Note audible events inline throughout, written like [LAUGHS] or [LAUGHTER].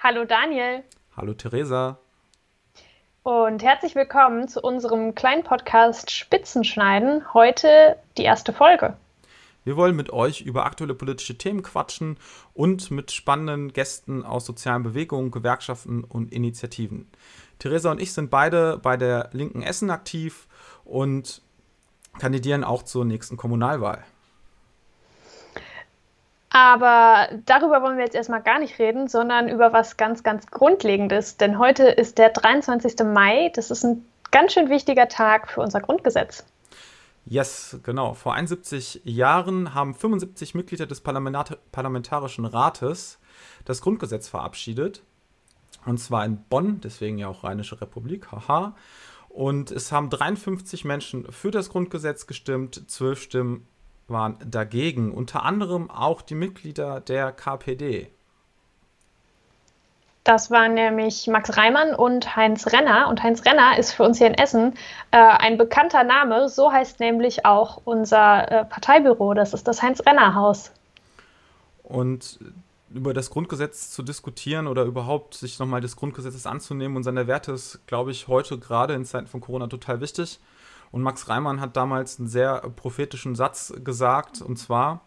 Hallo Daniel. Hallo Theresa. Und herzlich willkommen zu unserem kleinen Podcast Spitzenschneiden. Heute die erste Folge. Wir wollen mit euch über aktuelle politische Themen quatschen und mit spannenden Gästen aus sozialen Bewegungen, Gewerkschaften und Initiativen. Theresa und ich sind beide bei der Linken Essen aktiv und kandidieren auch zur nächsten Kommunalwahl. Aber darüber wollen wir jetzt erstmal gar nicht reden, sondern über was ganz, ganz Grundlegendes. Denn heute ist der 23. Mai. Das ist ein ganz schön wichtiger Tag für unser Grundgesetz. Yes, genau. Vor 71 Jahren haben 75 Mitglieder des Parlamentar Parlamentarischen Rates das Grundgesetz verabschiedet. Und zwar in Bonn, deswegen ja auch Rheinische Republik, haha. Und es haben 53 Menschen für das Grundgesetz gestimmt, 12 Stimmen waren dagegen, unter anderem auch die Mitglieder der KPD. Das waren nämlich Max Reimann und Heinz Renner. Und Heinz Renner ist für uns hier in Essen äh, ein bekannter Name. So heißt nämlich auch unser äh, Parteibüro. Das ist das Heinz-Renner-Haus. Und über das Grundgesetz zu diskutieren oder überhaupt sich nochmal des Grundgesetzes anzunehmen und seine Werte ist, glaube ich, heute gerade in Zeiten von Corona total wichtig. Und Max Reimann hat damals einen sehr prophetischen Satz gesagt, und zwar,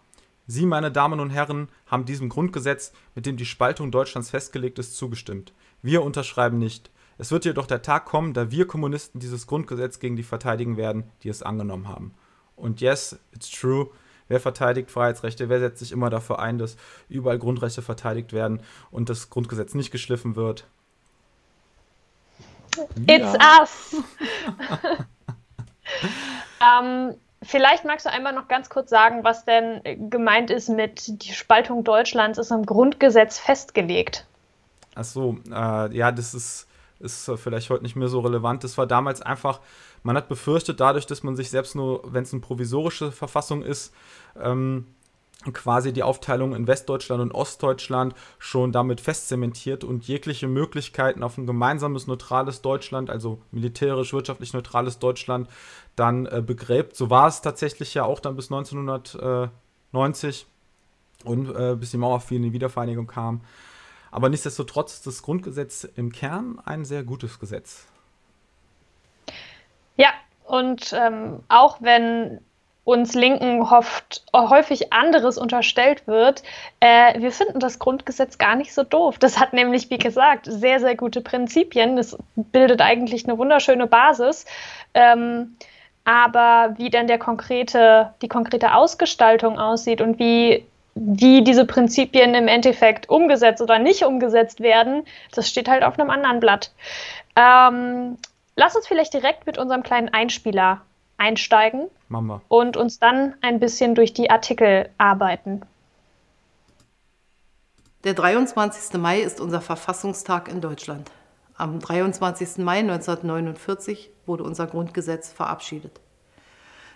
Sie, meine Damen und Herren, haben diesem Grundgesetz, mit dem die Spaltung Deutschlands festgelegt ist, zugestimmt. Wir unterschreiben nicht. Es wird jedoch der Tag kommen, da wir Kommunisten dieses Grundgesetz gegen die verteidigen werden, die es angenommen haben. Und yes, it's true. Wer verteidigt Freiheitsrechte? Wer setzt sich immer dafür ein, dass überall Grundrechte verteidigt werden und das Grundgesetz nicht geschliffen wird? It's ja. us! [LAUGHS] ähm, Vielleicht magst du einmal noch ganz kurz sagen, was denn gemeint ist mit die Spaltung Deutschlands ist im Grundgesetz festgelegt. Ach so, äh, ja, das ist, ist vielleicht heute nicht mehr so relevant. Das war damals einfach, man hat befürchtet, dadurch, dass man sich selbst nur, wenn es eine provisorische Verfassung ist, ähm, quasi die Aufteilung in Westdeutschland und Ostdeutschland schon damit festzementiert und jegliche Möglichkeiten auf ein gemeinsames neutrales Deutschland, also militärisch, wirtschaftlich neutrales Deutschland, dann äh, begräbt. So war es tatsächlich ja auch dann bis 1990 und äh, bis die Mauer fiel und die Wiedervereinigung kam. Aber nichtsdestotrotz ist das Grundgesetz im Kern ein sehr gutes Gesetz. Ja, und ähm, auch wenn uns Linken oft, häufig anderes unterstellt wird. Äh, wir finden das Grundgesetz gar nicht so doof. Das hat nämlich, wie gesagt, sehr, sehr gute Prinzipien. Es bildet eigentlich eine wunderschöne Basis. Ähm, aber wie dann der konkrete, die konkrete Ausgestaltung aussieht und wie, wie diese Prinzipien im Endeffekt umgesetzt oder nicht umgesetzt werden, das steht halt auf einem anderen Blatt. Ähm, lass uns vielleicht direkt mit unserem kleinen Einspieler einsteigen Mama. und uns dann ein bisschen durch die Artikel arbeiten. Der 23. Mai ist unser Verfassungstag in Deutschland. Am 23. Mai 1949 wurde unser Grundgesetz verabschiedet.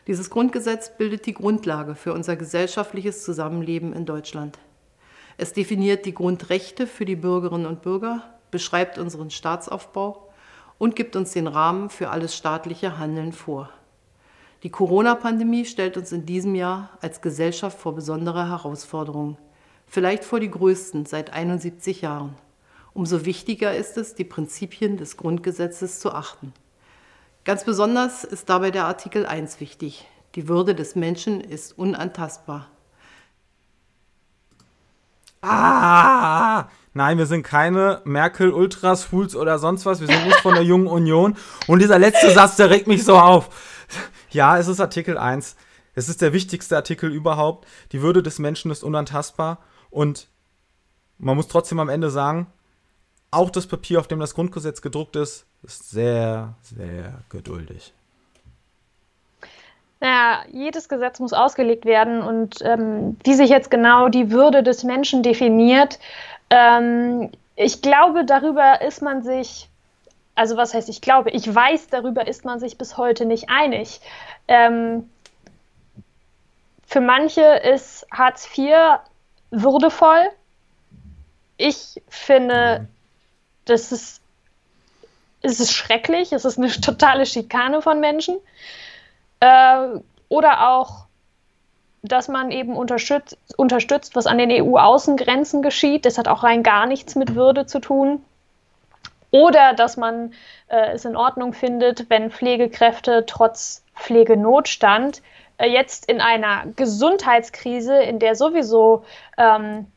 Dieses Grundgesetz bildet die Grundlage für unser gesellschaftliches Zusammenleben in Deutschland. Es definiert die Grundrechte für die Bürgerinnen und Bürger, beschreibt unseren Staatsaufbau und gibt uns den Rahmen für alles staatliche Handeln vor. Die Corona-Pandemie stellt uns in diesem Jahr als Gesellschaft vor besondere Herausforderungen, vielleicht vor die größten seit 71 Jahren. Umso wichtiger ist es, die Prinzipien des Grundgesetzes zu achten. Ganz besonders ist dabei der Artikel 1 wichtig. Die Würde des Menschen ist unantastbar. Ah! Nein, wir sind keine Merkel, Ultras, Fools oder sonst was. Wir sind nicht von der Jungen Union. Und dieser letzte Satz, der regt mich so auf. Ja, es ist Artikel 1. Es ist der wichtigste Artikel überhaupt. Die Würde des Menschen ist unantastbar. Und man muss trotzdem am Ende sagen, auch das Papier, auf dem das Grundgesetz gedruckt ist, ist sehr, sehr geduldig. Naja, jedes Gesetz muss ausgelegt werden und ähm, wie sich jetzt genau die Würde des Menschen definiert, ähm, ich glaube, darüber ist man sich also was heißt ich glaube, ich weiß, darüber ist man sich bis heute nicht einig. Ähm, für manche ist Hartz IV würdevoll. Ich finde, das ist, es schrecklich, es ist eine [LAUGHS] totale Schikane von Menschen. Äh, oder auch dass man eben unterstützt, unterstützt, was an den EU-Außengrenzen geschieht. Das hat auch rein gar nichts mit Würde zu tun. Oder dass man äh, es in Ordnung findet, wenn Pflegekräfte trotz Pflegenotstand äh, jetzt in einer Gesundheitskrise, in der sowieso ähm,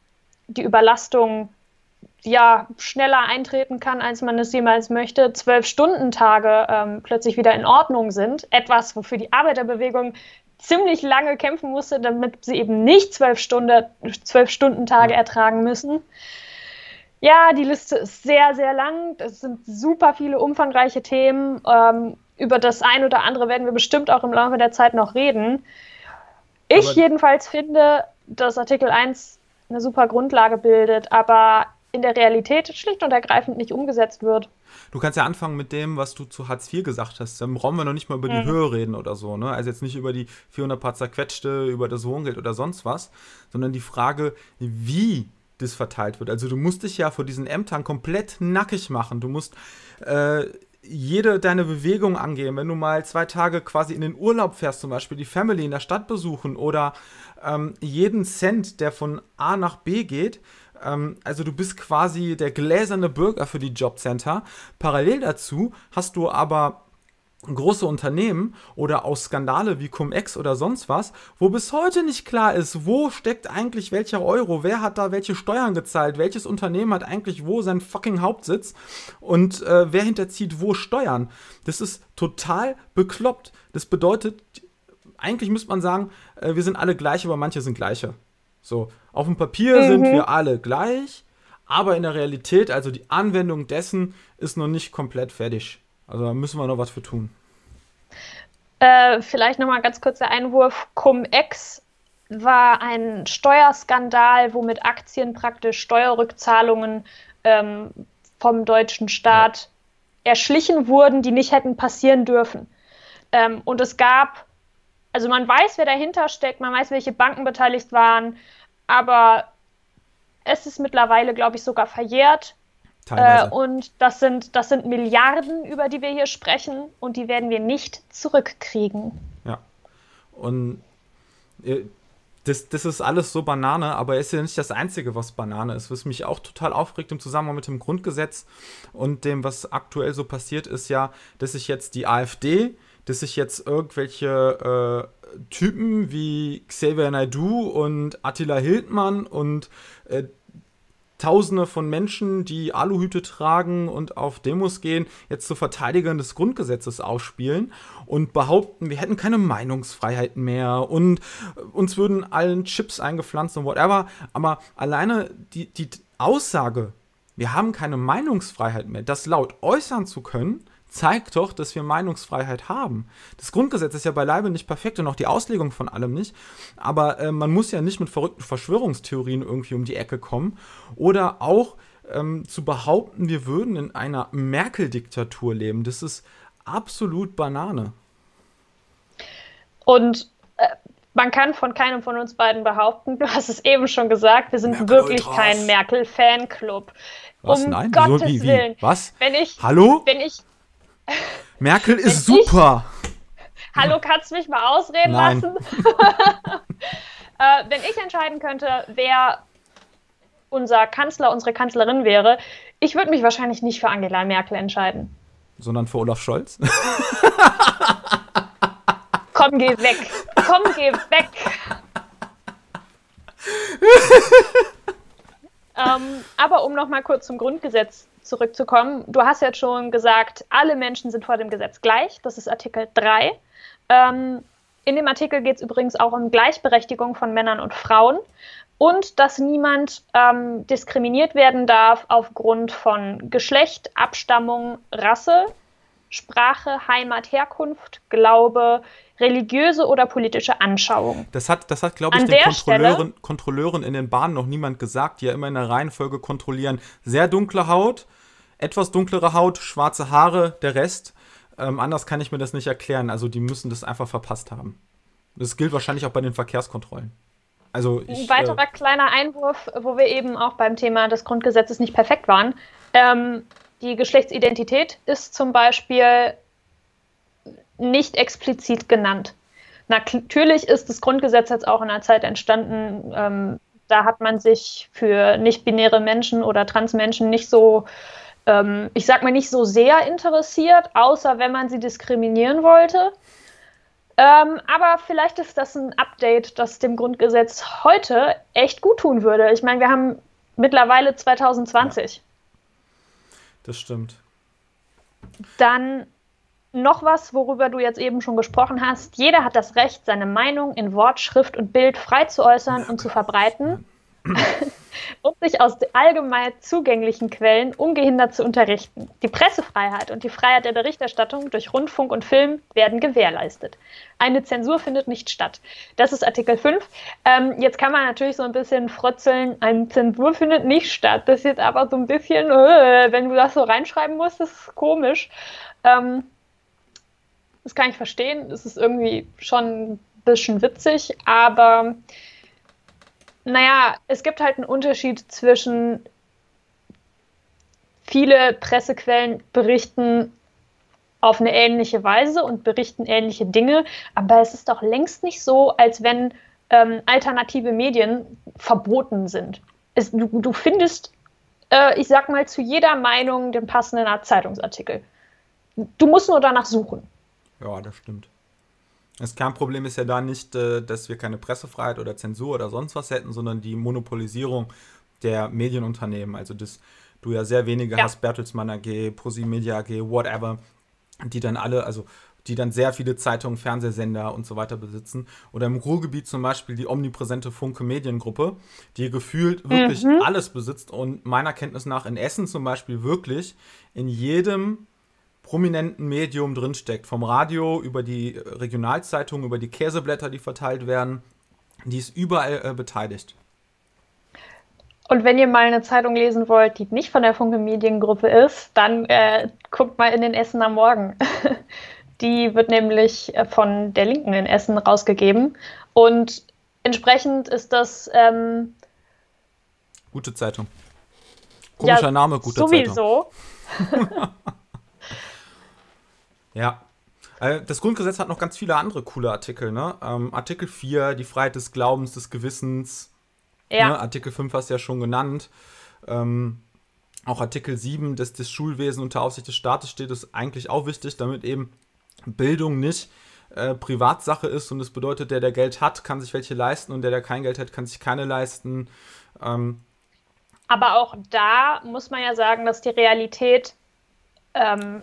die Überlastung ja schneller eintreten kann, als man es jemals möchte, zwölf Stundentage ähm, plötzlich wieder in Ordnung sind. Etwas, wofür die Arbeiterbewegung ziemlich lange kämpfen musste, damit sie eben nicht zwölf, Stunde, zwölf Stundentage ertragen müssen. Ja, die Liste ist sehr, sehr lang. Es sind super viele umfangreiche Themen. Ähm, über das ein oder andere werden wir bestimmt auch im Laufe der Zeit noch reden. Ich aber jedenfalls finde, dass Artikel 1 eine super Grundlage bildet, aber in der Realität schlicht und ergreifend nicht umgesetzt wird. Du kannst ja anfangen mit dem, was du zu Hartz IV gesagt hast. Dann brauchen wir noch nicht mal über die mhm. Höhe reden oder so. Ne? Also jetzt nicht über die 400 paar zerquetschte, über das Wohngeld oder sonst was, sondern die Frage, wie das verteilt wird. Also du musst dich ja vor diesen Ämtern komplett nackig machen. Du musst äh, jede deine Bewegung angehen. Wenn du mal zwei Tage quasi in den Urlaub fährst, zum Beispiel die Family in der Stadt besuchen oder ähm, jeden Cent, der von A nach B geht, ähm, also du bist quasi der gläserne Bürger für die Jobcenter. Parallel dazu hast du aber große Unternehmen oder auch Skandale wie Cum-Ex oder sonst was, wo bis heute nicht klar ist, wo steckt eigentlich welcher Euro, wer hat da welche Steuern gezahlt, welches Unternehmen hat eigentlich wo seinen fucking Hauptsitz und äh, wer hinterzieht wo Steuern. Das ist total bekloppt. Das bedeutet, eigentlich müsste man sagen, äh, wir sind alle gleich, aber manche sind gleiche. So, auf dem Papier mhm. sind wir alle gleich, aber in der Realität, also die Anwendung dessen, ist noch nicht komplett fertig. Also da müssen wir noch was für tun. Äh, vielleicht nochmal ganz kurz der Einwurf. Cum-Ex war ein Steuerskandal, wo mit Aktien praktisch Steuerrückzahlungen ähm, vom deutschen Staat erschlichen wurden, die nicht hätten passieren dürfen. Ähm, und es gab, also man weiß, wer dahinter steckt, man weiß, welche Banken beteiligt waren, aber es ist mittlerweile, glaube ich, sogar verjährt. Äh, und das sind, das sind Milliarden, über die wir hier sprechen, und die werden wir nicht zurückkriegen. Ja. Und äh, das, das ist alles so Banane, aber es ist ja nicht das Einzige, was Banane ist. Was mich auch total aufregt im Zusammenhang mit dem Grundgesetz und dem, was aktuell so passiert, ist ja, dass sich jetzt die AfD, dass sich jetzt irgendwelche äh, Typen wie Xavier Naidu und Attila Hildmann und äh, Tausende von Menschen, die Aluhüte tragen und auf Demos gehen, jetzt zu Verteidigern des Grundgesetzes ausspielen und behaupten, wir hätten keine Meinungsfreiheit mehr und uns würden allen Chips eingepflanzt und whatever. Aber alleine die, die Aussage, wir haben keine Meinungsfreiheit mehr, das laut äußern zu können, zeigt doch, dass wir Meinungsfreiheit haben. Das Grundgesetz ist ja beileibe nicht perfekt und auch die Auslegung von allem nicht. Aber äh, man muss ja nicht mit verrückten Verschwörungstheorien irgendwie um die Ecke kommen. Oder auch ähm, zu behaupten, wir würden in einer Merkel-Diktatur leben. Das ist absolut Banane. Und äh, man kann von keinem von uns beiden behaupten, du hast es eben schon gesagt, wir sind Merkel wirklich Ultras. kein Merkel-Fanclub. Was? Um Nein? Gottes wie, wie? Willen. Was? Wenn ich, Hallo? Wenn ich, [LAUGHS] Merkel ist super. Hallo, kannst du mich mal ausreden Nein. lassen? [LAUGHS] äh, wenn ich entscheiden könnte, wer unser Kanzler, unsere Kanzlerin wäre, ich würde mich wahrscheinlich nicht für Angela Merkel entscheiden. Sondern für Olaf Scholz? Komm, geh weg. Komm, geh weg. [LAUGHS] ähm, aber um noch mal kurz zum Grundgesetz zurückzukommen. Du hast jetzt schon gesagt, alle Menschen sind vor dem Gesetz gleich. Das ist Artikel 3. Ähm, in dem Artikel geht es übrigens auch um Gleichberechtigung von Männern und Frauen und dass niemand ähm, diskriminiert werden darf aufgrund von Geschlecht, Abstammung, Rasse, Sprache, Heimat, Herkunft, Glaube, religiöse oder politische Anschauung. Das hat, das hat glaube ich, An den Kontrolleuren, Kontrolleuren in den Bahnen noch niemand gesagt, die ja immer in der Reihenfolge kontrollieren. Sehr dunkle Haut, etwas dunklere Haut, schwarze Haare, der Rest. Ähm, anders kann ich mir das nicht erklären. Also die müssen das einfach verpasst haben. Das gilt wahrscheinlich auch bei den Verkehrskontrollen. Also ich, Ein weiterer äh, kleiner Einwurf, wo wir eben auch beim Thema des Grundgesetzes nicht perfekt waren. Ähm, die Geschlechtsidentität ist zum Beispiel nicht explizit genannt. Natürlich ist das Grundgesetz jetzt auch in einer Zeit entstanden, ähm, da hat man sich für nicht-binäre Menschen oder Transmenschen nicht so, ähm, ich sag mal, nicht so sehr interessiert, außer wenn man sie diskriminieren wollte. Ähm, aber vielleicht ist das ein Update, das dem Grundgesetz heute echt gut tun würde. Ich meine, wir haben mittlerweile 2020. Ja. Das stimmt. Dann noch was, worüber du jetzt eben schon gesprochen hast. Jeder hat das Recht, seine Meinung in Wort, Schrift und Bild frei zu äußern und zu verbreiten und sich aus allgemein zugänglichen Quellen ungehindert zu unterrichten. Die Pressefreiheit und die Freiheit der Berichterstattung durch Rundfunk und Film werden gewährleistet. Eine Zensur findet nicht statt. Das ist Artikel 5. Ähm, jetzt kann man natürlich so ein bisschen frotzeln, eine Zensur findet nicht statt. Das ist jetzt aber so ein bisschen, äh, wenn du das so reinschreiben musst, das ist komisch. Ähm, das kann ich verstehen. Es ist irgendwie schon ein bisschen witzig, aber naja, es gibt halt einen Unterschied zwischen viele Pressequellen berichten auf eine ähnliche Weise und berichten ähnliche Dinge, aber es ist doch längst nicht so, als wenn ähm, alternative Medien verboten sind. Es, du, du, findest, äh, ich sag mal, zu jeder Meinung den passenden Zeitungsartikel. Du musst nur danach suchen. Ja, das stimmt. Das Kernproblem ist ja da nicht, äh, dass wir keine Pressefreiheit oder Zensur oder sonst was hätten, sondern die Monopolisierung der Medienunternehmen. Also, dass du ja sehr wenige ja. hast, Bertelsmann AG, ProSimedia AG, whatever, die dann alle, also die dann sehr viele Zeitungen, Fernsehsender und so weiter besitzen. Oder im Ruhrgebiet zum Beispiel die omnipräsente Funke Mediengruppe, die gefühlt wirklich mhm. alles besitzt und meiner Kenntnis nach in Essen zum Beispiel wirklich in jedem prominenten Medium drinsteckt. Vom Radio über die Regionalzeitung, über die Käseblätter, die verteilt werden. Die ist überall äh, beteiligt. Und wenn ihr mal eine Zeitung lesen wollt, die nicht von der Funke Mediengruppe ist, dann äh, guckt mal in den Essen am Morgen. [LAUGHS] die wird nämlich äh, von der Linken in Essen rausgegeben. Und entsprechend ist das. Ähm, gute Zeitung. Komischer ja, Name, gute sowieso. Zeitung. Sowieso. [LAUGHS] Ja. Äh, das Grundgesetz hat noch ganz viele andere coole Artikel, ne? Ähm, Artikel 4, die Freiheit des Glaubens, des Gewissens. Ja. Ne? Artikel 5 hast du ja schon genannt. Ähm, auch Artikel 7, dass das Schulwesen unter Aufsicht des Staates steht, ist eigentlich auch wichtig, damit eben Bildung nicht äh, Privatsache ist und das bedeutet, der, der Geld hat, kann sich welche leisten und der, der kein Geld hat, kann sich keine leisten. Ähm, Aber auch da muss man ja sagen, dass die Realität ähm,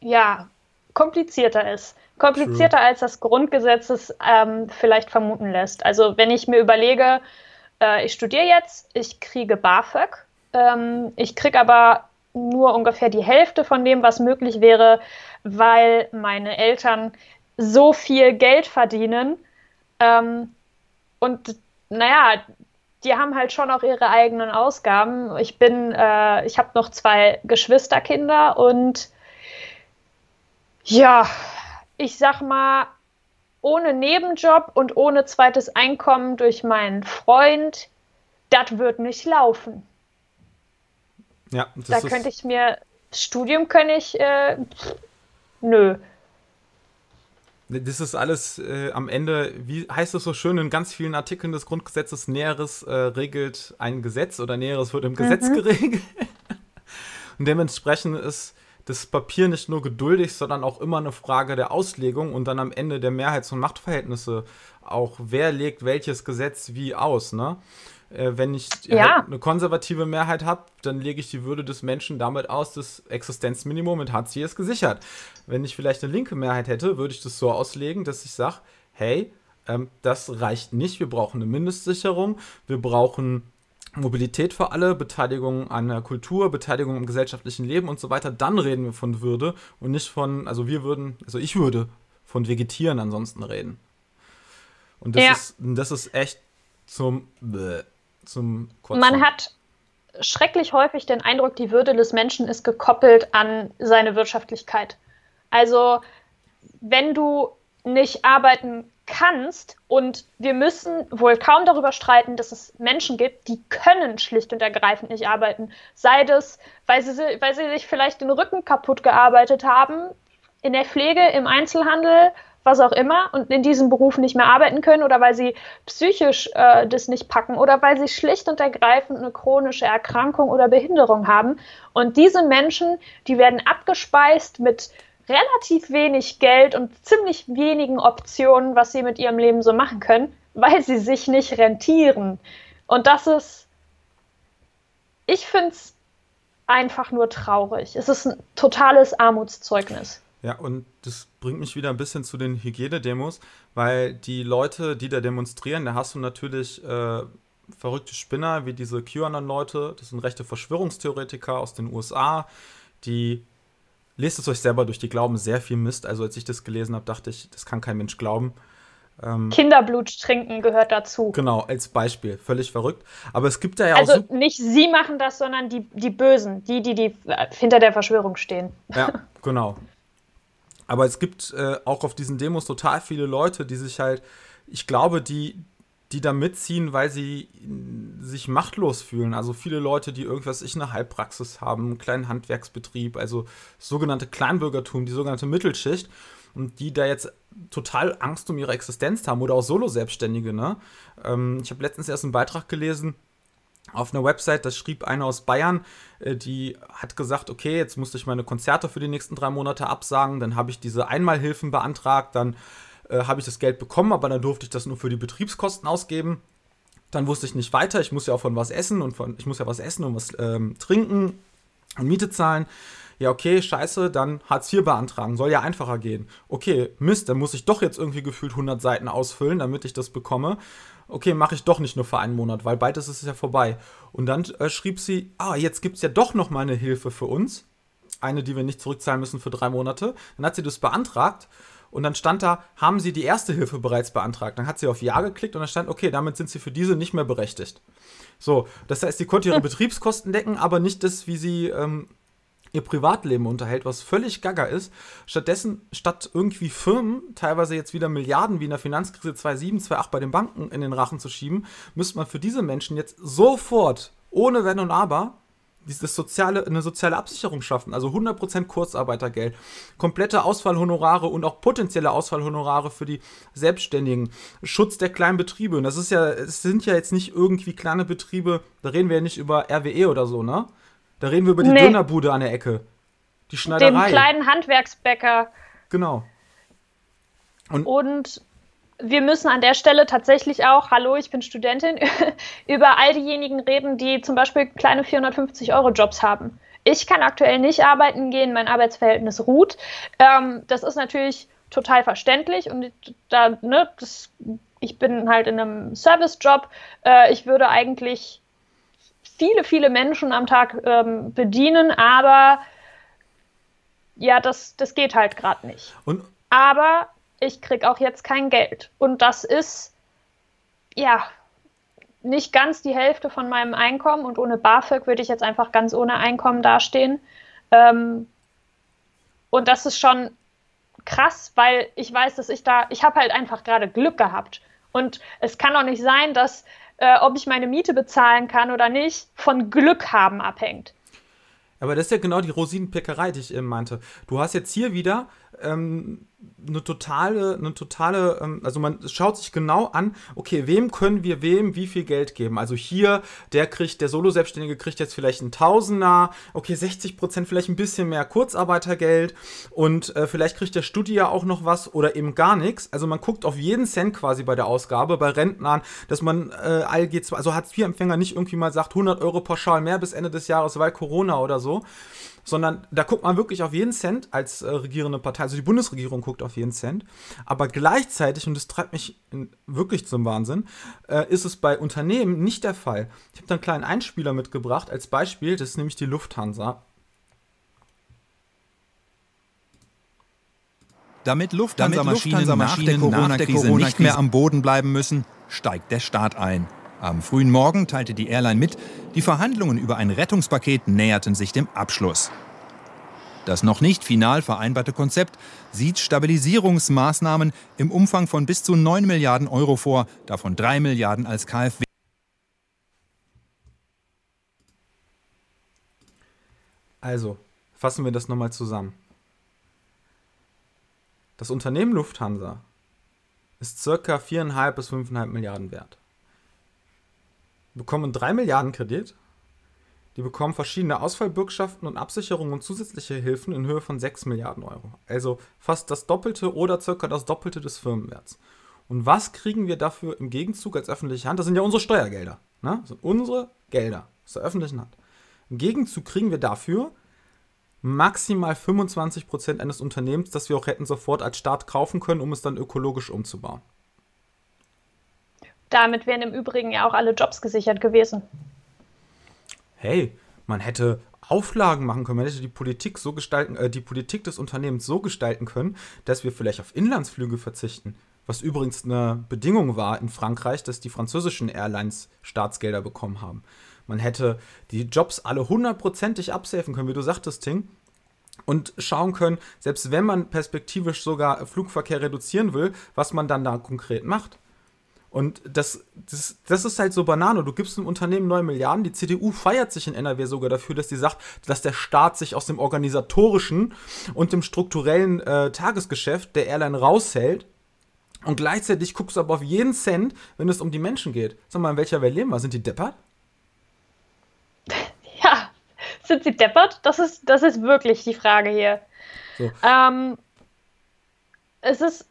ja, komplizierter ist. Komplizierter True. als das Grundgesetz es ähm, vielleicht vermuten lässt. Also wenn ich mir überlege, äh, ich studiere jetzt, ich kriege BAföG, ähm, ich kriege aber nur ungefähr die Hälfte von dem, was möglich wäre, weil meine Eltern so viel Geld verdienen. Ähm, und naja, die haben halt schon auch ihre eigenen Ausgaben. Ich bin, äh, ich habe noch zwei Geschwisterkinder und ja, ich sag mal, ohne Nebenjob und ohne zweites Einkommen durch meinen Freund, das wird nicht laufen. Ja, da könnte ich mir, Studium könnte ich, äh, nö. Das ist alles äh, am Ende, wie heißt es so schön in ganz vielen Artikeln des Grundgesetzes, Näheres äh, regelt ein Gesetz oder Näheres wird im Gesetz mhm. geregelt. [LAUGHS] Und dementsprechend ist das Papier nicht nur geduldig, sondern auch immer eine Frage der Auslegung und dann am Ende der Mehrheits- und Machtverhältnisse auch, wer legt welches Gesetz wie aus, ne? Äh, wenn ich ja. halt eine konservative Mehrheit habe, dann lege ich die Würde des Menschen damit aus, das Existenzminimum mit Hartz IV ist gesichert. Wenn ich vielleicht eine linke Mehrheit hätte, würde ich das so auslegen, dass ich sage, hey, ähm, das reicht nicht, wir brauchen eine Mindestsicherung, wir brauchen Mobilität für alle, Beteiligung an der Kultur, Beteiligung im gesellschaftlichen Leben und so weiter, dann reden wir von Würde und nicht von, also wir würden, also ich würde von Vegetieren ansonsten reden. Und das, ja. ist, das ist echt zum, zum Kotzen. Man hat schrecklich häufig den Eindruck, die Würde des Menschen ist gekoppelt an seine Wirtschaftlichkeit. Also, wenn du nicht arbeiten kannst. Und wir müssen wohl kaum darüber streiten, dass es Menschen gibt, die können schlicht und ergreifend nicht arbeiten. Sei das, weil sie, weil sie sich vielleicht den Rücken kaputt gearbeitet haben, in der Pflege, im Einzelhandel, was auch immer, und in diesem Beruf nicht mehr arbeiten können oder weil sie psychisch äh, das nicht packen oder weil sie schlicht und ergreifend eine chronische Erkrankung oder Behinderung haben. Und diese Menschen, die werden abgespeist mit relativ wenig Geld und ziemlich wenigen Optionen, was sie mit ihrem Leben so machen können, weil sie sich nicht rentieren. Und das ist, ich finde es einfach nur traurig. Es ist ein totales Armutszeugnis. Ja, und das bringt mich wieder ein bisschen zu den Hygienedemos, weil die Leute, die da demonstrieren, da hast du natürlich äh, verrückte Spinner wie diese QAnon-Leute, das sind rechte Verschwörungstheoretiker aus den USA, die lest es euch selber durch, die glauben sehr viel Mist. Also als ich das gelesen habe, dachte ich, das kann kein Mensch glauben. Ähm, Kinderblut trinken gehört dazu. Genau, als Beispiel. Völlig verrückt. Aber es gibt da ja also auch. Also nicht sie machen das, sondern die, die Bösen, die, die, die hinter der Verschwörung stehen. Ja, [LAUGHS] genau. Aber es gibt äh, auch auf diesen Demos total viele Leute, die sich halt, ich glaube, die, die da mitziehen, weil sie sich machtlos fühlen. Also viele Leute, die irgendwas, ich eine Heilpraxis haben, einen kleinen Handwerksbetrieb, also sogenannte Kleinbürgertum, die sogenannte Mittelschicht und die da jetzt total Angst um ihre Existenz haben oder auch Solo-Selbstständige. Ne? Ähm, ich habe letztens erst einen Beitrag gelesen auf einer Website, das schrieb einer aus Bayern, äh, die hat gesagt, okay, jetzt musste ich meine Konzerte für die nächsten drei Monate absagen, dann habe ich diese Einmalhilfen beantragt, dann äh, habe ich das Geld bekommen, aber dann durfte ich das nur für die Betriebskosten ausgeben. Dann wusste ich nicht weiter, ich muss ja auch von was essen und von, ich muss ja was essen und was ähm, trinken und Miete zahlen. Ja, okay, scheiße, dann Hartz IV beantragen, soll ja einfacher gehen. Okay, Mist, dann muss ich doch jetzt irgendwie gefühlt 100 Seiten ausfüllen, damit ich das bekomme. Okay, mache ich doch nicht nur für einen Monat, weil beides ist ja vorbei. Und dann äh, schrieb sie, ah, jetzt gibt es ja doch noch mal eine Hilfe für uns. Eine, die wir nicht zurückzahlen müssen für drei Monate. Dann hat sie das beantragt und dann stand da, haben Sie die erste Hilfe bereits beantragt? Dann hat sie auf Ja geklickt und dann stand, okay, damit sind Sie für diese nicht mehr berechtigt. So, das heißt, sie konnte ihre. [LAUGHS] Betriebskosten decken, aber nicht das, wie sie ähm, ihr Privatleben unterhält, was völlig gaga ist. Stattdessen, statt irgendwie Firmen teilweise jetzt wieder Milliarden wie in der Finanzkrise 2007, 2008 bei den Banken in den Rachen zu schieben, müsste man für diese Menschen jetzt sofort, ohne Wenn und Aber, dieses soziale, eine soziale Absicherung schaffen, also 100% Kurzarbeitergeld, komplette Ausfallhonorare und auch potenzielle Ausfallhonorare für die Selbstständigen, Schutz der kleinen Betriebe. Und das ist ja, es sind ja jetzt nicht irgendwie kleine Betriebe, da reden wir ja nicht über RWE oder so, ne? Da reden wir über die nee. Dönerbude an der Ecke. Die Schneiderei. Dem kleinen Handwerksbäcker. Genau. Und, und wir müssen an der Stelle tatsächlich auch, hallo, ich bin Studentin, [LAUGHS] über all diejenigen reden, die zum Beispiel kleine 450-Euro-Jobs haben. Ich kann aktuell nicht arbeiten gehen, mein Arbeitsverhältnis ruht. Ähm, das ist natürlich total verständlich und da, ne, das, ich bin halt in einem Servicejob. Äh, ich würde eigentlich viele, viele Menschen am Tag ähm, bedienen, aber ja, das, das geht halt gerade nicht. Und aber ich kriege auch jetzt kein Geld. Und das ist, ja, nicht ganz die Hälfte von meinem Einkommen und ohne BAföG würde ich jetzt einfach ganz ohne Einkommen dastehen. Ähm, und das ist schon krass, weil ich weiß, dass ich da, ich habe halt einfach gerade Glück gehabt. Und es kann doch nicht sein, dass, äh, ob ich meine Miete bezahlen kann oder nicht, von Glück haben abhängt. Aber das ist ja genau die Rosinenpickerei, die ich eben meinte. Du hast jetzt hier wieder ähm, eine totale, eine totale, ähm, also man schaut sich genau an, okay, wem können wir wem wie viel Geld geben? Also hier, der kriegt, der Solo-Selbstständige kriegt jetzt vielleicht einen Tausender, okay, 60 Prozent vielleicht ein bisschen mehr Kurzarbeitergeld und äh, vielleicht kriegt der Studi ja auch noch was oder eben gar nichts. Also man guckt auf jeden Cent quasi bei der Ausgabe, bei Rentnern, dass man äh, ALG, also Hartz-IV-Empfänger nicht irgendwie mal sagt, 100 Euro pauschal mehr bis Ende des Jahres, weil Corona oder so, sondern da guckt man wirklich auf jeden Cent als äh, regierende Partei. Also die Bundesregierung guckt auf jeden Cent. Aber gleichzeitig, und das treibt mich in, wirklich zum Wahnsinn, äh, ist es bei Unternehmen nicht der Fall. Ich habe da einen kleinen Einspieler mitgebracht als Beispiel. Das ist nämlich die Lufthansa. Damit Lufthansa-Maschinen Lufthansa nach der Corona-Krise Corona nicht mehr am Boden bleiben müssen, steigt der Staat ein. Am frühen Morgen teilte die Airline mit, die Verhandlungen über ein Rettungspaket näherten sich dem Abschluss. Das noch nicht final vereinbarte Konzept sieht Stabilisierungsmaßnahmen im Umfang von bis zu 9 Milliarden Euro vor, davon 3 Milliarden als KfW. Also, fassen wir das nochmal zusammen. Das Unternehmen Lufthansa ist circa 4,5 bis 5,5 Milliarden wert. Bekommen 3 Milliarden Kredit. Die bekommen verschiedene Ausfallbürgschaften und Absicherungen und zusätzliche Hilfen in Höhe von 6 Milliarden Euro. Also fast das Doppelte oder circa das Doppelte des Firmenwerts. Und was kriegen wir dafür im Gegenzug als öffentliche Hand? Das sind ja unsere Steuergelder. Ne? Das sind unsere Gelder aus der öffentlichen Hand. Im Gegenzug kriegen wir dafür maximal 25% eines Unternehmens, das wir auch hätten sofort als Staat kaufen können, um es dann ökologisch umzubauen. Damit wären im Übrigen ja auch alle Jobs gesichert gewesen. Hey, man hätte Auflagen machen können, man hätte die Politik so gestalten, äh, die Politik des Unternehmens so gestalten können, dass wir vielleicht auf Inlandsflüge verzichten. Was übrigens eine Bedingung war in Frankreich, dass die französischen Airlines Staatsgelder bekommen haben. Man hätte die Jobs alle hundertprozentig absafen können, wie du sagtest, Ting. Und schauen können, selbst wenn man perspektivisch sogar Flugverkehr reduzieren will, was man dann da konkret macht. Und das, das, das ist halt so Banane. Du gibst einem Unternehmen 9 Milliarden. Die CDU feiert sich in NRW sogar dafür, dass sie sagt, dass der Staat sich aus dem organisatorischen und dem strukturellen äh, Tagesgeschäft der Airline raushält. Und gleichzeitig guckst du aber auf jeden Cent, wenn es um die Menschen geht. Sag mal, in welcher Welt leben wir? Sind die deppert? [LAUGHS] Ja, sind sie deppert? Das ist, das ist wirklich die Frage hier. So. Ähm, es ist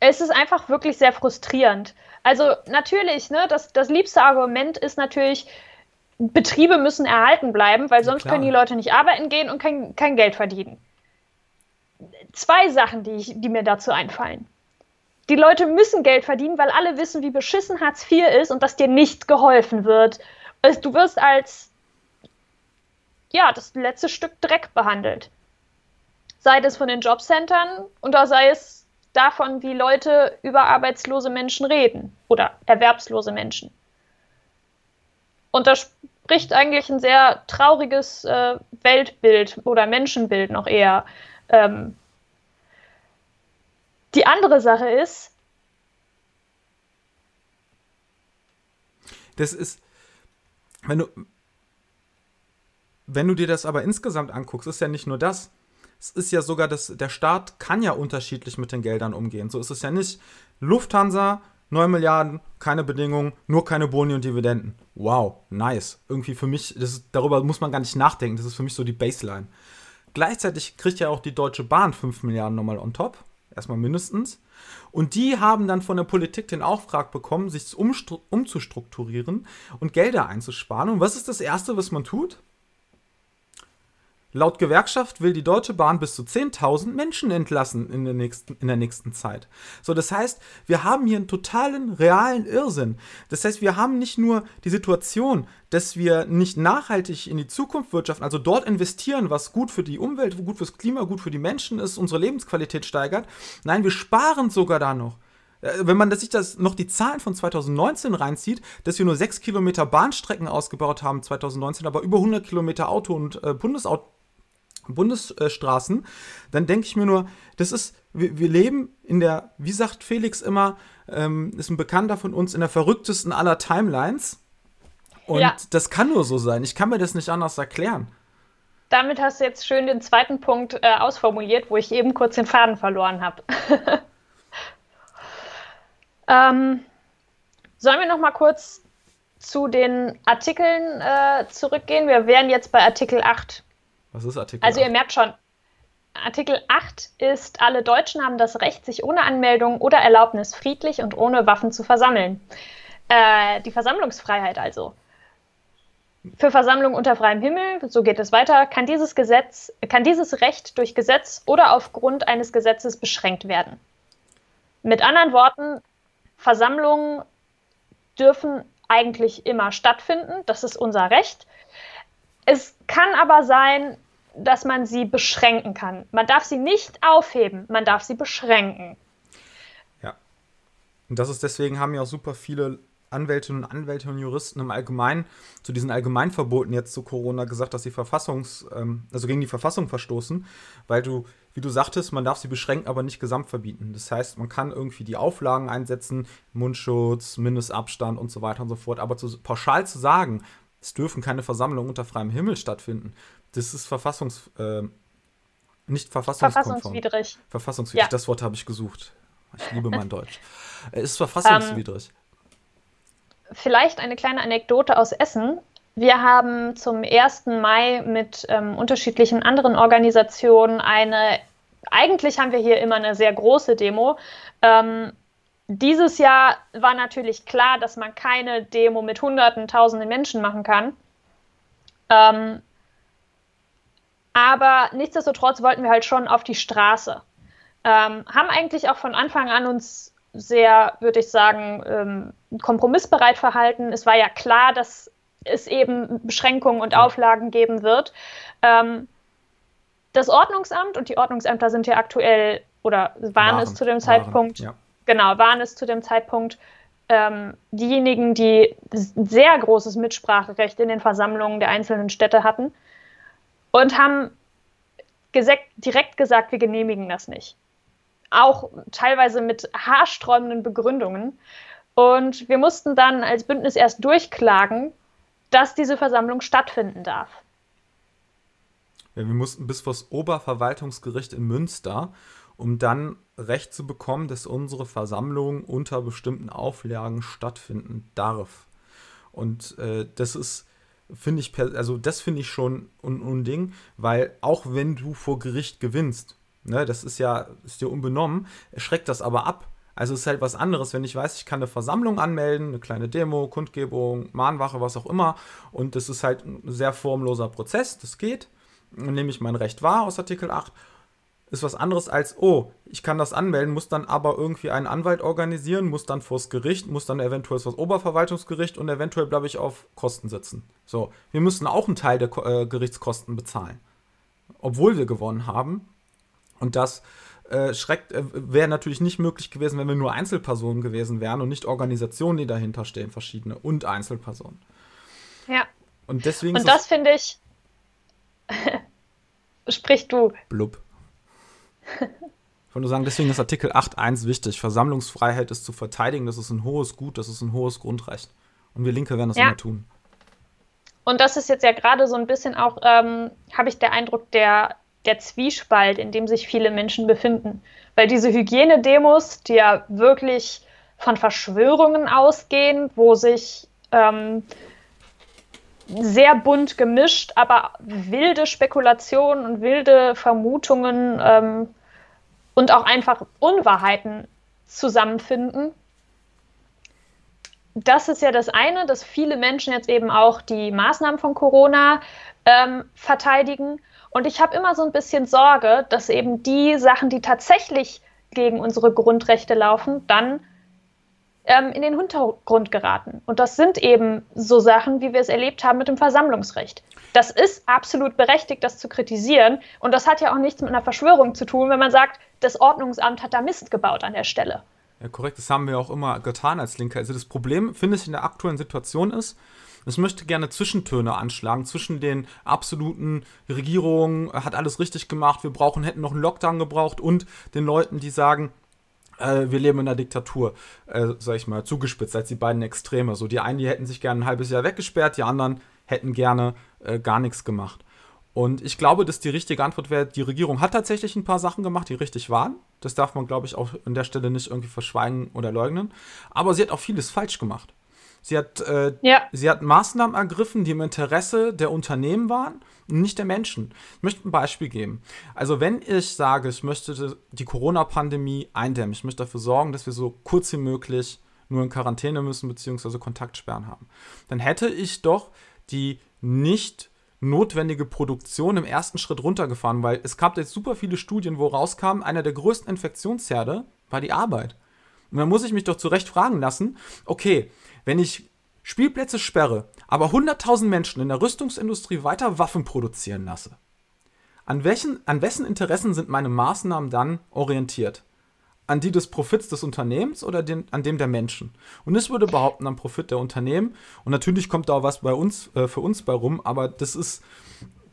es ist einfach wirklich sehr frustrierend. Also natürlich, ne, das, das liebste Argument ist natürlich, Betriebe müssen erhalten bleiben, weil sonst ja, können die Leute nicht arbeiten gehen und kein, kein Geld verdienen. Zwei Sachen, die, ich, die mir dazu einfallen. Die Leute müssen Geld verdienen, weil alle wissen, wie beschissen Hartz IV ist und dass dir nicht geholfen wird. Du wirst als ja, das letzte Stück Dreck behandelt. Sei es von den Jobcentern oder sei es davon, wie Leute über arbeitslose Menschen reden oder erwerbslose Menschen. Und das spricht eigentlich ein sehr trauriges äh, Weltbild oder Menschenbild noch eher. Ähm, die andere Sache ist, das ist, wenn du, wenn du dir das aber insgesamt anguckst, ist ja nicht nur das. Es ist ja sogar, dass der Staat kann ja unterschiedlich mit den Geldern umgehen. So ist es ja nicht. Lufthansa, 9 Milliarden, keine Bedingungen, nur keine Boni und Dividenden. Wow, nice. Irgendwie für mich, ist, darüber muss man gar nicht nachdenken. Das ist für mich so die Baseline. Gleichzeitig kriegt ja auch die Deutsche Bahn 5 Milliarden nochmal on top. Erstmal mindestens. Und die haben dann von der Politik den Auftrag bekommen, sich umzustrukturieren und Gelder einzusparen. Und was ist das Erste, was man tut? Laut Gewerkschaft will die Deutsche Bahn bis zu 10.000 Menschen entlassen in der, nächsten, in der nächsten Zeit. So, das heißt, wir haben hier einen totalen, realen Irrsinn. Das heißt, wir haben nicht nur die Situation, dass wir nicht nachhaltig in die Zukunft wirtschaften, also dort investieren, was gut für die Umwelt, gut fürs Klima, gut für die Menschen ist, unsere Lebensqualität steigert. Nein, wir sparen sogar da noch äh, wenn man sich das noch die Zahlen von 2019 reinzieht, dass wir nur 6 Kilometer Bahnstrecken ausgebaut haben 2019, aber über 100 Kilometer Auto- und äh, Bundesauto Bundesstraßen, dann denke ich mir nur, das ist, wir, wir, leben in der, wie sagt Felix immer, ähm, ist ein Bekannter von uns, in der verrücktesten aller Timelines. Und ja. das kann nur so sein. Ich kann mir das nicht anders erklären. Damit hast du jetzt schön den zweiten Punkt äh, ausformuliert, wo ich eben kurz den Faden verloren habe. [LAUGHS] ähm, sollen wir noch mal kurz zu den Artikeln äh, zurückgehen? Wir wären jetzt bei Artikel 8 was ist Artikel Also 8? ihr merkt schon, Artikel 8 ist, alle Deutschen haben das Recht, sich ohne Anmeldung oder Erlaubnis friedlich und ohne Waffen zu versammeln. Äh, die Versammlungsfreiheit also. Für Versammlungen unter freiem Himmel, so geht es weiter, kann dieses Gesetz, kann dieses Recht durch Gesetz oder aufgrund eines Gesetzes beschränkt werden. Mit anderen Worten, Versammlungen dürfen eigentlich immer stattfinden, das ist unser Recht. Es kann aber sein, dass man sie beschränken kann. Man darf sie nicht aufheben, man darf sie beschränken. Ja. Und das ist deswegen haben ja auch super viele Anwältinnen und Anwälte und Juristen im Allgemeinen zu diesen Allgemeinverboten jetzt zu Corona gesagt, dass sie Verfassungs, ähm, also gegen die Verfassung verstoßen, weil du, wie du sagtest, man darf sie beschränken, aber nicht gesamt verbieten. Das heißt, man kann irgendwie die Auflagen einsetzen, Mundschutz, Mindestabstand und so weiter und so fort, aber zu, pauschal zu sagen, es dürfen keine Versammlungen unter freiem Himmel stattfinden. Das ist verfassungs, äh, nicht verfassungskonform. Verfassungswidrig. Verfassungswidrig, ja. das Wort habe ich gesucht. Ich liebe mein [LAUGHS] Deutsch. Es ist verfassungswidrig. Ähm, vielleicht eine kleine Anekdote aus Essen. Wir haben zum 1. Mai mit ähm, unterschiedlichen anderen Organisationen eine, eigentlich haben wir hier immer eine sehr große Demo. Ähm, dieses Jahr war natürlich klar, dass man keine Demo mit Hunderten, Tausenden Menschen machen kann. Ähm, aber nichtsdestotrotz wollten wir halt schon auf die Straße. Ähm, haben eigentlich auch von Anfang an uns sehr, würde ich sagen, ähm, kompromissbereit verhalten. Es war ja klar, dass es eben Beschränkungen und Auflagen geben wird. Ähm, das Ordnungsamt und die Ordnungsämter sind ja aktuell oder waren, waren es zu dem Zeitpunkt, waren. Genau, waren es zu dem Zeitpunkt ähm, diejenigen, die sehr großes Mitspracherecht in den Versammlungen der einzelnen Städte hatten und haben direkt gesagt, wir genehmigen das nicht. Auch teilweise mit haarsträubenden Begründungen. Und wir mussten dann als Bündnis erst durchklagen, dass diese Versammlung stattfinden darf. Ja, wir mussten bis vor das Oberverwaltungsgericht in Münster, um dann Recht zu bekommen, dass unsere Versammlung unter bestimmten Auflagen stattfinden darf. Und äh, das ist finde ich, also das finde ich schon ein Unding, weil auch wenn du vor Gericht gewinnst, ne, das ist ja, ist dir unbenommen, schreckt das aber ab. Also es ist halt was anderes, wenn ich weiß, ich kann eine Versammlung anmelden, eine kleine Demo, Kundgebung, Mahnwache, was auch immer. Und das ist halt ein sehr formloser Prozess, das geht. Dann nehme ich mein Recht wahr aus Artikel 8 ist was anderes als, oh, ich kann das anmelden, muss dann aber irgendwie einen Anwalt organisieren, muss dann vors Gericht, muss dann eventuell vors Oberverwaltungsgericht und eventuell bleibe ich auf Kosten sitzen. So, wir müssen auch einen Teil der äh, Gerichtskosten bezahlen, obwohl wir gewonnen haben. Und das äh, schreckt, äh, wäre natürlich nicht möglich gewesen, wenn wir nur Einzelpersonen gewesen wären und nicht Organisationen, die dahinter stehen, verschiedene und Einzelpersonen. Ja. Und deswegen. Und das finde ich. [LAUGHS] Sprich du. Blub. Ich wollte nur sagen, deswegen ist Artikel 8.1 wichtig. Versammlungsfreiheit ist zu verteidigen, das ist ein hohes Gut, das ist ein hohes Grundrecht. Und wir Linke werden das ja. immer tun. Und das ist jetzt ja gerade so ein bisschen auch, ähm, habe ich den Eindruck, der, der Zwiespalt, in dem sich viele Menschen befinden. Weil diese Hygienedemos, die ja wirklich von Verschwörungen ausgehen, wo sich ähm, sehr bunt gemischt, aber wilde Spekulationen und wilde Vermutungen ähm, und auch einfach Unwahrheiten zusammenfinden. Das ist ja das eine, dass viele Menschen jetzt eben auch die Maßnahmen von Corona ähm, verteidigen. Und ich habe immer so ein bisschen Sorge, dass eben die Sachen, die tatsächlich gegen unsere Grundrechte laufen, dann ähm, in den Hintergrund geraten. Und das sind eben so Sachen, wie wir es erlebt haben mit dem Versammlungsrecht. Das ist absolut berechtigt, das zu kritisieren. Und das hat ja auch nichts mit einer Verschwörung zu tun, wenn man sagt, das Ordnungsamt hat da Mist gebaut an der Stelle. Ja, korrekt. Das haben wir auch immer getan als Linke. Also das Problem, finde ich, in der aktuellen Situation ist, ich möchte gerne Zwischentöne anschlagen zwischen den absoluten Regierungen, hat alles richtig gemacht, wir brauchen, hätten noch einen Lockdown gebraucht und den Leuten, die sagen, äh, wir leben in einer Diktatur, äh, sag ich mal, zugespitzt, als die beiden Extreme. So, die einen, die hätten sich gerne ein halbes Jahr weggesperrt, die anderen hätten gerne äh, gar nichts gemacht. Und ich glaube, dass die richtige Antwort wäre, die Regierung hat tatsächlich ein paar Sachen gemacht, die richtig waren. Das darf man, glaube ich, auch an der Stelle nicht irgendwie verschweigen oder leugnen. Aber sie hat auch vieles falsch gemacht. Sie hat, äh, ja. sie hat Maßnahmen ergriffen, die im Interesse der Unternehmen waren nicht der Menschen. Ich möchte ein Beispiel geben. Also wenn ich sage, ich möchte die Corona-Pandemie eindämmen, ich möchte dafür sorgen, dass wir so kurz wie möglich nur in Quarantäne müssen bzw. Kontaktsperren haben, dann hätte ich doch die nicht notwendige Produktion im ersten Schritt runtergefahren, weil es gab jetzt super viele Studien, wo rauskam, einer der größten Infektionsherde war die Arbeit. Und dann muss ich mich doch zurecht fragen lassen, okay, wenn ich Spielplätze sperre, aber 100.000 Menschen in der Rüstungsindustrie weiter Waffen produzieren lasse, an, welchen, an wessen Interessen sind meine Maßnahmen dann orientiert? An die des Profits des Unternehmens oder den, an dem der Menschen? Und ich würde behaupten, am Profit der Unternehmen. Und natürlich kommt da auch was bei uns, äh, für uns bei rum, aber das ist,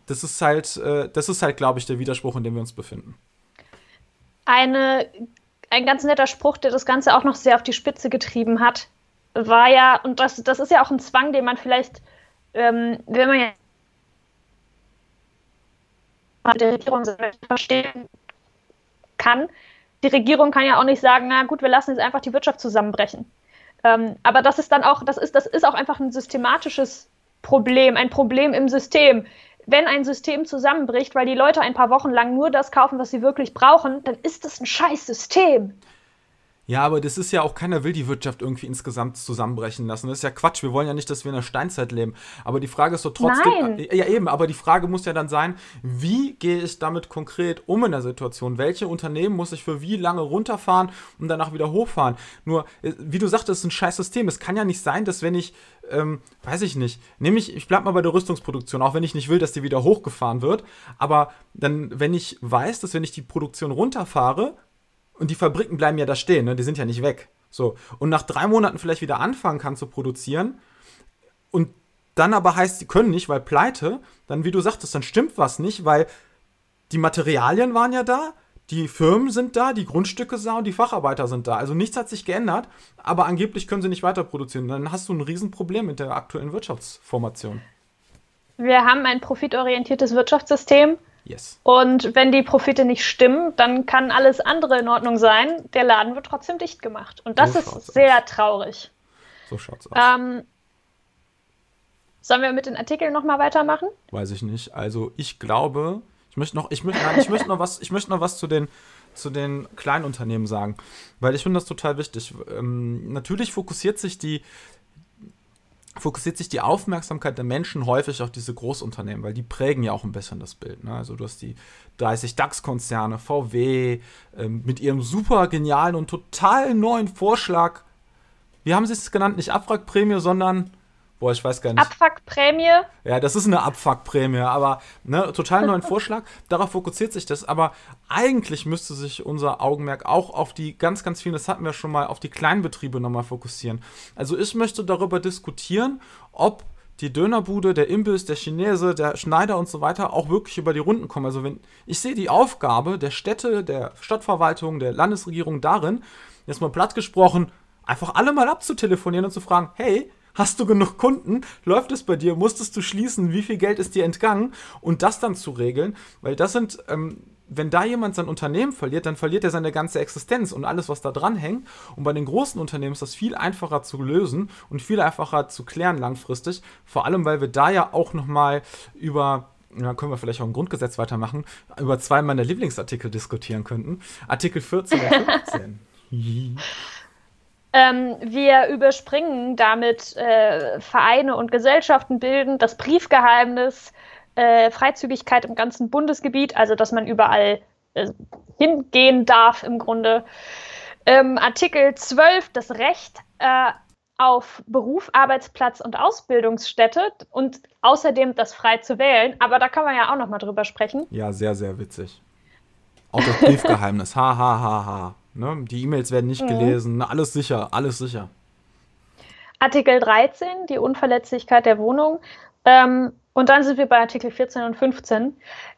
das ist halt, äh, das ist halt, glaube ich, der Widerspruch, in dem wir uns befinden. Eine, ein ganz netter Spruch, der das Ganze auch noch sehr auf die Spitze getrieben hat, war ja, und das, das ist ja auch ein Zwang, den man vielleicht, ähm, wenn man ja der Regierung verstehen kann, die Regierung kann ja auch nicht sagen, na gut, wir lassen jetzt einfach die Wirtschaft zusammenbrechen. Ähm, aber das ist dann auch, das ist, das ist auch einfach ein systematisches Problem, ein Problem im System. Wenn ein System zusammenbricht, weil die Leute ein paar Wochen lang nur das kaufen, was sie wirklich brauchen, dann ist das ein scheiß System. Ja, aber das ist ja auch, keiner will die Wirtschaft irgendwie insgesamt zusammenbrechen lassen. Das ist ja Quatsch. Wir wollen ja nicht, dass wir in der Steinzeit leben. Aber die Frage ist so trotzdem. Nein. Ja, eben, aber die Frage muss ja dann sein, wie gehe ich damit konkret um in der Situation? Welche Unternehmen muss ich für wie lange runterfahren und danach wieder hochfahren? Nur, äh, wie du sagtest, ist ein scheiß System. Es kann ja nicht sein, dass wenn ich, ähm, weiß ich nicht, nämlich, ich bleib mal bei der Rüstungsproduktion, auch wenn ich nicht will, dass die wieder hochgefahren wird. Aber dann, wenn ich weiß, dass wenn ich die Produktion runterfahre, und die Fabriken bleiben ja da stehen, ne? die sind ja nicht weg. So. Und nach drei Monaten vielleicht wieder anfangen kann zu produzieren und dann aber heißt, sie können nicht, weil pleite, dann, wie du sagtest, dann stimmt was nicht, weil die Materialien waren ja da, die Firmen sind da, die Grundstücke da und die Facharbeiter sind da. Also nichts hat sich geändert, aber angeblich können sie nicht weiter produzieren. Dann hast du ein Riesenproblem mit der aktuellen Wirtschaftsformation. Wir haben ein profitorientiertes Wirtschaftssystem Yes. Und wenn die Profite nicht stimmen, dann kann alles andere in Ordnung sein. Der Laden wird trotzdem dicht gemacht. Und das so ist sehr aus. traurig. So schaut's aus. Ähm, sollen wir mit den Artikeln nochmal weitermachen? Weiß ich nicht. Also ich glaube, ich möchte noch, ich möchte, nein, ich möchte noch was, ich möchte noch was zu den, zu den Kleinunternehmen sagen, weil ich finde das total wichtig. Ähm, natürlich fokussiert sich die, fokussiert sich die Aufmerksamkeit der Menschen häufig auf diese Großunternehmen, weil die prägen ja auch ein bisschen das Bild. Ne? Also du hast die 30 DAX-Konzerne, VW, ähm, mit ihrem super genialen und total neuen Vorschlag. Wie haben sie es genannt? Nicht Abwrackprämie, sondern Boah, ich weiß gar nicht. Abfuckprämie? Ja, das ist eine Abfuckprämie, aber ne, total neuen Vorschlag. Darauf fokussiert sich das. Aber eigentlich müsste sich unser Augenmerk auch auf die ganz, ganz vielen, das hatten wir schon mal, auf die Kleinbetriebe nochmal fokussieren. Also ich möchte darüber diskutieren, ob die Dönerbude, der Imbiss, der Chinese, der Schneider und so weiter auch wirklich über die Runden kommen. Also wenn ich sehe die Aufgabe der Städte, der Stadtverwaltung, der Landesregierung darin, jetzt mal platt gesprochen, einfach alle mal abzutelefonieren und zu fragen, hey, Hast du genug Kunden? Läuft es bei dir? Musstest du schließen? Wie viel Geld ist dir entgangen? Und das dann zu regeln, weil das sind, ähm, wenn da jemand sein Unternehmen verliert, dann verliert er seine ganze Existenz und alles, was da dran hängt. Und bei den großen Unternehmen ist das viel einfacher zu lösen und viel einfacher zu klären langfristig. Vor allem, weil wir da ja auch nochmal über ja, können wir vielleicht auch im Grundgesetz weitermachen, über zwei meiner Lieblingsartikel diskutieren könnten. Artikel 14 [LAUGHS] und 15. Ähm, wir überspringen damit äh, Vereine und Gesellschaften bilden, das Briefgeheimnis, äh, Freizügigkeit im ganzen Bundesgebiet, also dass man überall äh, hingehen darf im Grunde. Ähm, Artikel 12, das Recht äh, auf Beruf, Arbeitsplatz und Ausbildungsstätte und außerdem das frei zu wählen. Aber da kann man ja auch noch mal drüber sprechen. Ja, sehr, sehr witzig. Auch das Briefgeheimnis. ha, ha, ha, ha. Ne? Die E-Mails werden nicht mhm. gelesen, alles sicher, alles sicher. Artikel 13, die Unverletzlichkeit der Wohnung. Ähm, und dann sind wir bei Artikel 14 und 15.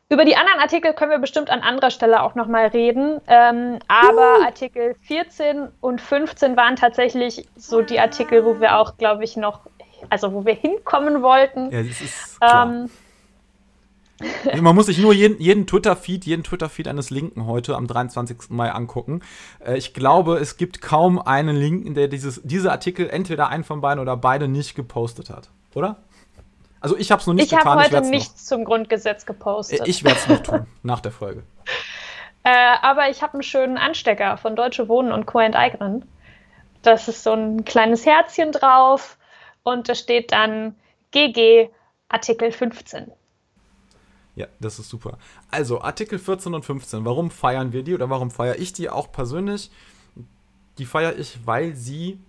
Über die anderen Artikel können wir bestimmt an anderer Stelle auch nochmal reden. Ähm, aber uh. Artikel 14 und 15 waren tatsächlich so die Artikel, wo wir auch, glaube ich, noch, also wo wir hinkommen wollten. Ja, das ist klar. Ähm, [LAUGHS] man muss sich nur jeden, jeden Twitter-Feed, jeden Twitter-Feed eines Linken heute am 23. Mai angucken. Äh, ich glaube, es gibt kaum einen Linken, der dieses, diese Artikel entweder einen von beiden oder beide nicht gepostet hat. Oder? Also ich habe es noch nicht ich getan. Ich habe heute nichts zum Grundgesetz gepostet. Ich werde es noch tun, [LAUGHS] nach der Folge. Äh, aber ich habe einen schönen Anstecker von Deutsche Wohnen und Co. enteignen. Das ist so ein kleines Herzchen drauf und da steht dann GG Artikel 15. Ja, das ist super. Also, Artikel 14 und 15. Warum feiern wir die oder warum feiere ich die auch persönlich? Die feiere ich, weil sie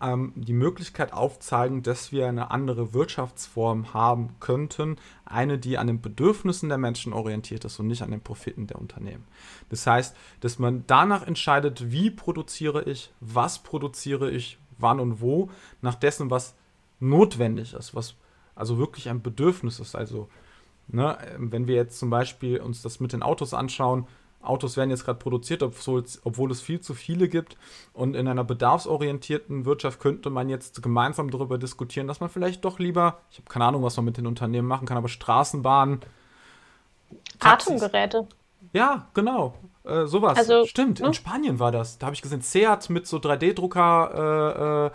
ähm, die Möglichkeit aufzeigen, dass wir eine andere Wirtschaftsform haben könnten. Eine, die an den Bedürfnissen der Menschen orientiert ist und nicht an den Profiten der Unternehmen. Das heißt, dass man danach entscheidet, wie produziere ich, was produziere ich, wann und wo, nach dessen, was notwendig ist, was also wirklich ein Bedürfnis ist. Also Ne? Wenn wir jetzt zum Beispiel uns das mit den Autos anschauen, Autos werden jetzt gerade produziert, obwohl es, viel zu viele gibt. Und in einer bedarfsorientierten Wirtschaft könnte man jetzt gemeinsam darüber diskutieren, dass man vielleicht doch lieber, ich habe keine Ahnung, was man mit den Unternehmen machen kann, aber Straßenbahnen. Atemgeräte. Ja, genau. Äh, sowas. Also, Stimmt, ne? in Spanien war das. Da habe ich gesehen, Seat mit so 3D-Drucker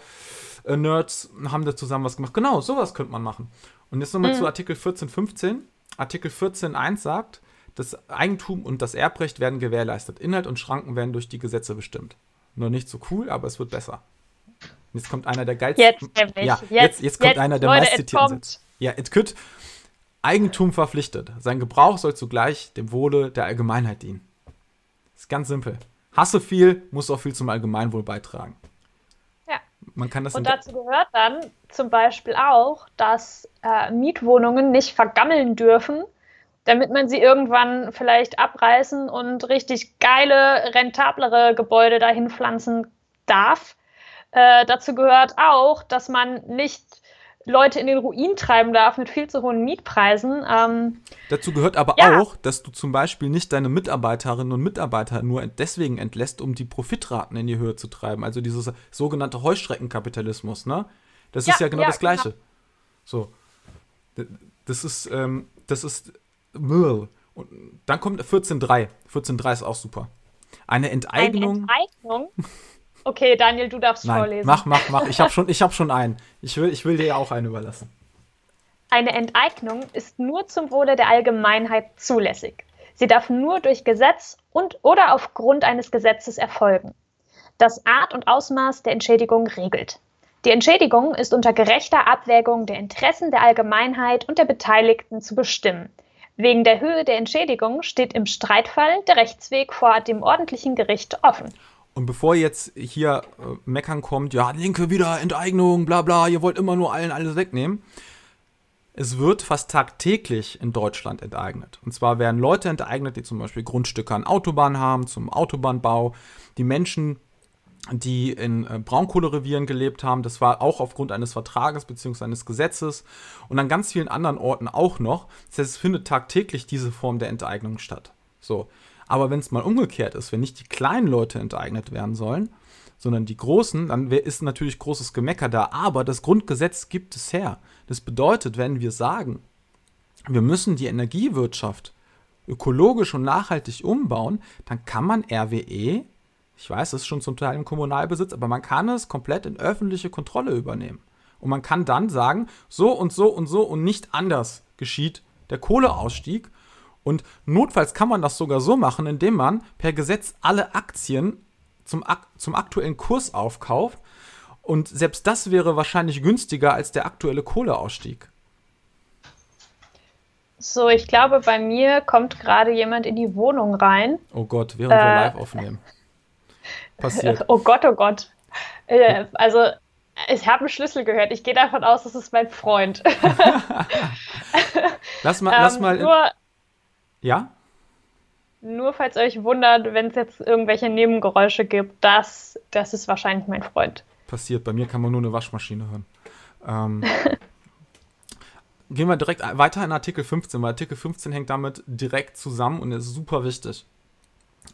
äh, äh, Nerds haben da zusammen was gemacht. Genau, sowas könnte man machen. Und jetzt nochmal mhm. zu Artikel 14.15. Artikel 14.1 sagt, das Eigentum und das Erbrecht werden gewährleistet. Inhalt und Schranken werden durch die Gesetze bestimmt. Nur nicht so cool, aber es wird besser. Und jetzt kommt einer der geilsten. Jetzt. Ja, jetzt, jetzt, jetzt kommt jetzt, einer der meistzitierten Sätze. Ja, it could. Eigentum verpflichtet. Sein Gebrauch soll zugleich dem Wohle der Allgemeinheit dienen. Ist ganz simpel. Hasse viel, muss auch viel zum Allgemeinwohl beitragen. Man kann das Und dazu gehört dann zum Beispiel auch, dass äh, Mietwohnungen nicht vergammeln dürfen, damit man sie irgendwann vielleicht abreißen und richtig geile, rentablere Gebäude dahin pflanzen darf. Äh, dazu gehört auch, dass man nicht Leute in den Ruin treiben darf mit viel zu hohen Mietpreisen. Ähm, Dazu gehört aber ja. auch, dass du zum Beispiel nicht deine Mitarbeiterinnen und Mitarbeiter nur deswegen entlässt, um die Profitraten in die Höhe zu treiben. Also dieses sogenannte Heuschreckenkapitalismus, ne? Das ja, ist ja genau ja, das Gleiche. Genau. So. Das ist, ähm, das ist und dann kommt 14.3. 14.3 ist auch super. Eine Enteignung. Eine Enteignung? Okay, Daniel, du darfst Nein, vorlesen. Mach, mach, mach. Ich habe schon, hab schon einen. Ich will, ich will dir auch einen überlassen. Eine Enteignung ist nur zum Wohle der Allgemeinheit zulässig. Sie darf nur durch Gesetz und oder aufgrund eines Gesetzes erfolgen. Das Art und Ausmaß der Entschädigung regelt. Die Entschädigung ist unter gerechter Abwägung der Interessen der Allgemeinheit und der Beteiligten zu bestimmen. Wegen der Höhe der Entschädigung steht im Streitfall der Rechtsweg vor dem ordentlichen Gericht offen. Und bevor jetzt hier äh, meckern kommt, ja, Linke wieder Enteignung, bla bla, ihr wollt immer nur allen alles wegnehmen. Es wird fast tagtäglich in Deutschland enteignet. Und zwar werden Leute enteignet, die zum Beispiel Grundstücke an Autobahnen haben, zum Autobahnbau. Die Menschen, die in äh, Braunkohlerevieren gelebt haben. Das war auch aufgrund eines Vertrages bzw. eines Gesetzes und an ganz vielen anderen Orten auch noch. Das heißt, es findet tagtäglich diese Form der Enteignung statt. So. Aber wenn es mal umgekehrt ist, wenn nicht die kleinen Leute enteignet werden sollen, sondern die großen, dann ist natürlich großes Gemecker da. Aber das Grundgesetz gibt es her. Das bedeutet, wenn wir sagen, wir müssen die Energiewirtschaft ökologisch und nachhaltig umbauen, dann kann man RWE ich weiß, es ist schon zum Teil im Kommunalbesitz, aber man kann es komplett in öffentliche Kontrolle übernehmen. Und man kann dann sagen, so und so und so und nicht anders geschieht der Kohleausstieg. Und notfalls kann man das sogar so machen, indem man per Gesetz alle Aktien zum, zum aktuellen Kurs aufkauft. Und selbst das wäre wahrscheinlich günstiger als der aktuelle Kohleausstieg. So, ich glaube, bei mir kommt gerade jemand in die Wohnung rein. Oh Gott, während äh, wir live aufnehmen passiert? [LAUGHS] Oh Gott, oh Gott. Äh, also, ich habe einen Schlüssel gehört. Ich gehe davon aus, das ist mein Freund. [LAUGHS] lass mal, lass [LAUGHS] ähm, mal. Nur, ja? Nur falls euch wundert, wenn es jetzt irgendwelche Nebengeräusche gibt, das, das ist wahrscheinlich mein Freund. Passiert. Bei mir kann man nur eine Waschmaschine hören. Ähm, gehen wir direkt weiter in Artikel 15, weil Artikel 15 hängt damit direkt zusammen und ist super wichtig.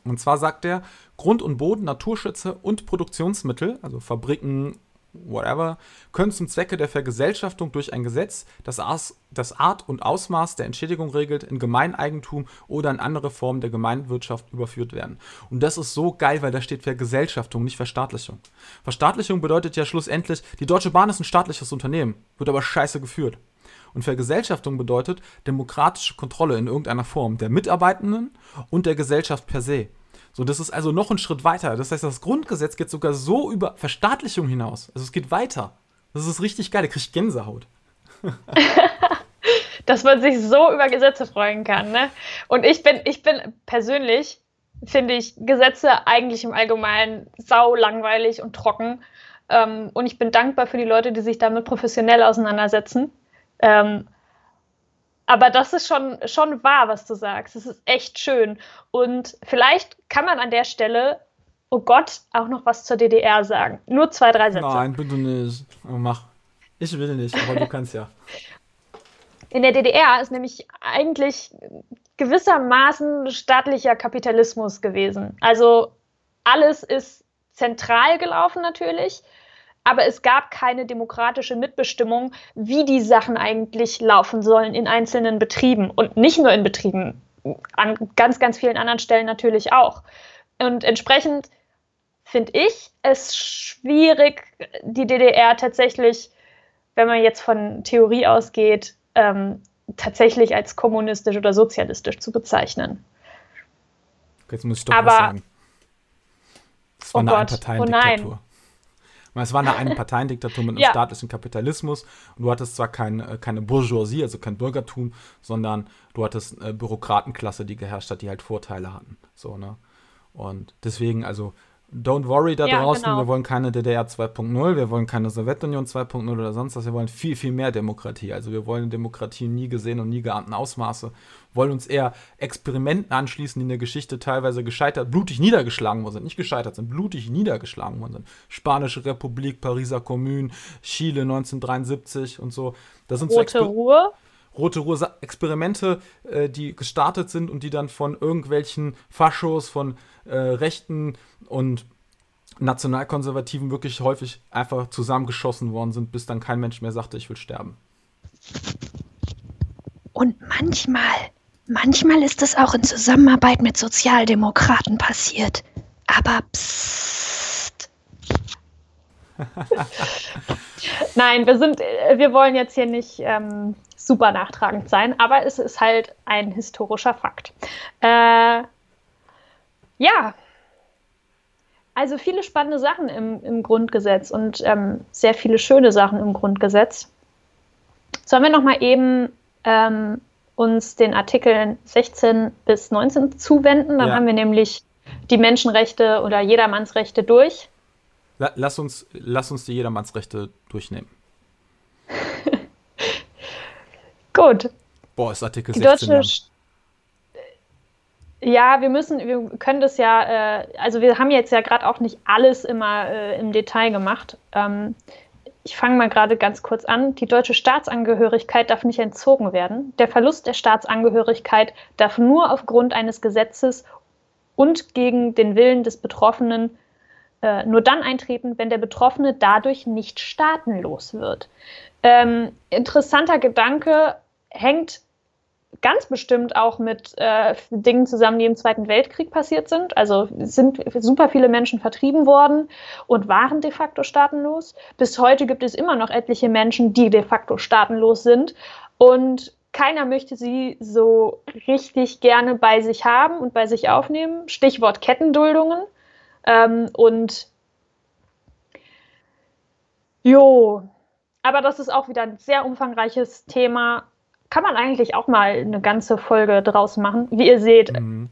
Und zwar sagt er, Grund und Boden, Naturschütze und Produktionsmittel, also Fabriken, whatever, können zum Zwecke der Vergesellschaftung durch ein Gesetz, das, das Art und Ausmaß der Entschädigung regelt, in Gemeineigentum oder in andere Formen der Gemeinwirtschaft überführt werden. Und das ist so geil, weil da steht Vergesellschaftung, nicht Verstaatlichung. Verstaatlichung bedeutet ja schlussendlich, die Deutsche Bahn ist ein staatliches Unternehmen, wird aber scheiße geführt. Und Vergesellschaftung bedeutet demokratische Kontrolle in irgendeiner Form der Mitarbeitenden und der Gesellschaft per se. So, das ist also noch ein Schritt weiter. Das heißt, das Grundgesetz geht sogar so über Verstaatlichung hinaus. Also es geht weiter. Das ist richtig geil. Da kriegt Gänsehaut. [LAUGHS] Dass man sich so über Gesetze freuen kann, ne? Und ich bin, ich bin persönlich, finde ich Gesetze eigentlich im Allgemeinen sau langweilig und trocken. Ähm, und ich bin dankbar für die Leute, die sich damit professionell auseinandersetzen. Ähm, aber das ist schon, schon wahr, was du sagst. Es ist echt schön. Und vielleicht kann man an der Stelle, oh Gott, auch noch was zur DDR sagen. Nur zwei, drei Sätze. Nein, bitte nicht. Oh, mach. Ich will nicht, aber du kannst ja. In der DDR ist nämlich eigentlich gewissermaßen staatlicher Kapitalismus gewesen. Also alles ist zentral gelaufen natürlich aber es gab keine demokratische Mitbestimmung, wie die Sachen eigentlich laufen sollen in einzelnen Betrieben und nicht nur in Betrieben, an ganz, ganz vielen anderen Stellen natürlich auch. Und entsprechend finde ich es schwierig, die DDR tatsächlich, wenn man jetzt von Theorie ausgeht, ähm, tatsächlich als kommunistisch oder sozialistisch zu bezeichnen. Jetzt muss ich doch Aber, was sagen. Das war oh eine Einparteiendiktatur. Oh es war eine [LAUGHS] Einparteiendiktatur mit einem ja. staatlichen Kapitalismus und du hattest zwar kein, äh, keine Bourgeoisie, also kein Bürgertum, sondern du hattest eine Bürokratenklasse, die geherrscht hat, die halt Vorteile hatten. So, ne? Und deswegen, also Don't worry da ja, draußen, genau. wir wollen keine DDR 2.0, wir wollen keine Sowjetunion 2.0 oder sonst was, wir wollen viel, viel mehr Demokratie. Also wir wollen Demokratie nie gesehen und nie geahnten Ausmaße, wollen uns eher Experimenten anschließen, die in der Geschichte teilweise gescheitert, blutig niedergeschlagen worden sind, nicht gescheitert sind, blutig niedergeschlagen worden sind. Spanische Republik, Pariser Kommune, Chile 1973 und so. Das sind Rote so Ruhe? Rote Ruhe Experimente, äh, die gestartet sind und die dann von irgendwelchen Faschos, von äh, Rechten und Nationalkonservativen wirklich häufig einfach zusammengeschossen worden sind, bis dann kein Mensch mehr sagte, ich will sterben. Und manchmal, manchmal ist es auch in Zusammenarbeit mit Sozialdemokraten passiert. Aber psst. [LAUGHS] Nein, wir sind, äh, wir wollen jetzt hier nicht ähm, super nachtragend sein, aber es ist halt ein historischer Fakt. Äh, ja, also viele spannende Sachen im, im Grundgesetz und ähm, sehr viele schöne Sachen im Grundgesetz. Sollen wir noch mal eben ähm, uns den Artikeln 16 bis 19 zuwenden? Dann ja. haben wir nämlich die Menschenrechte oder Jedermannsrechte durch. Lass uns, lass uns die Jedermannsrechte durchnehmen. [LAUGHS] Gut. Boah, ist Artikel 16 deutsche, Ja, wir müssen, wir können das ja, äh, also wir haben jetzt ja gerade auch nicht alles immer äh, im Detail gemacht. Ähm, ich fange mal gerade ganz kurz an. Die deutsche Staatsangehörigkeit darf nicht entzogen werden. Der Verlust der Staatsangehörigkeit darf nur aufgrund eines Gesetzes und gegen den Willen des Betroffenen äh, nur dann eintreten, wenn der Betroffene dadurch nicht staatenlos wird. Ähm, interessanter Gedanke, hängt ganz bestimmt auch mit äh, Dingen zusammen, die im Zweiten Weltkrieg passiert sind. Also sind super viele Menschen vertrieben worden und waren de facto staatenlos. Bis heute gibt es immer noch etliche Menschen, die de facto staatenlos sind. Und keiner möchte sie so richtig gerne bei sich haben und bei sich aufnehmen. Stichwort Kettenduldungen. Ähm, und jo, aber das ist auch wieder ein sehr umfangreiches Thema kann man eigentlich auch mal eine ganze Folge draus machen. Wie ihr seht, mhm.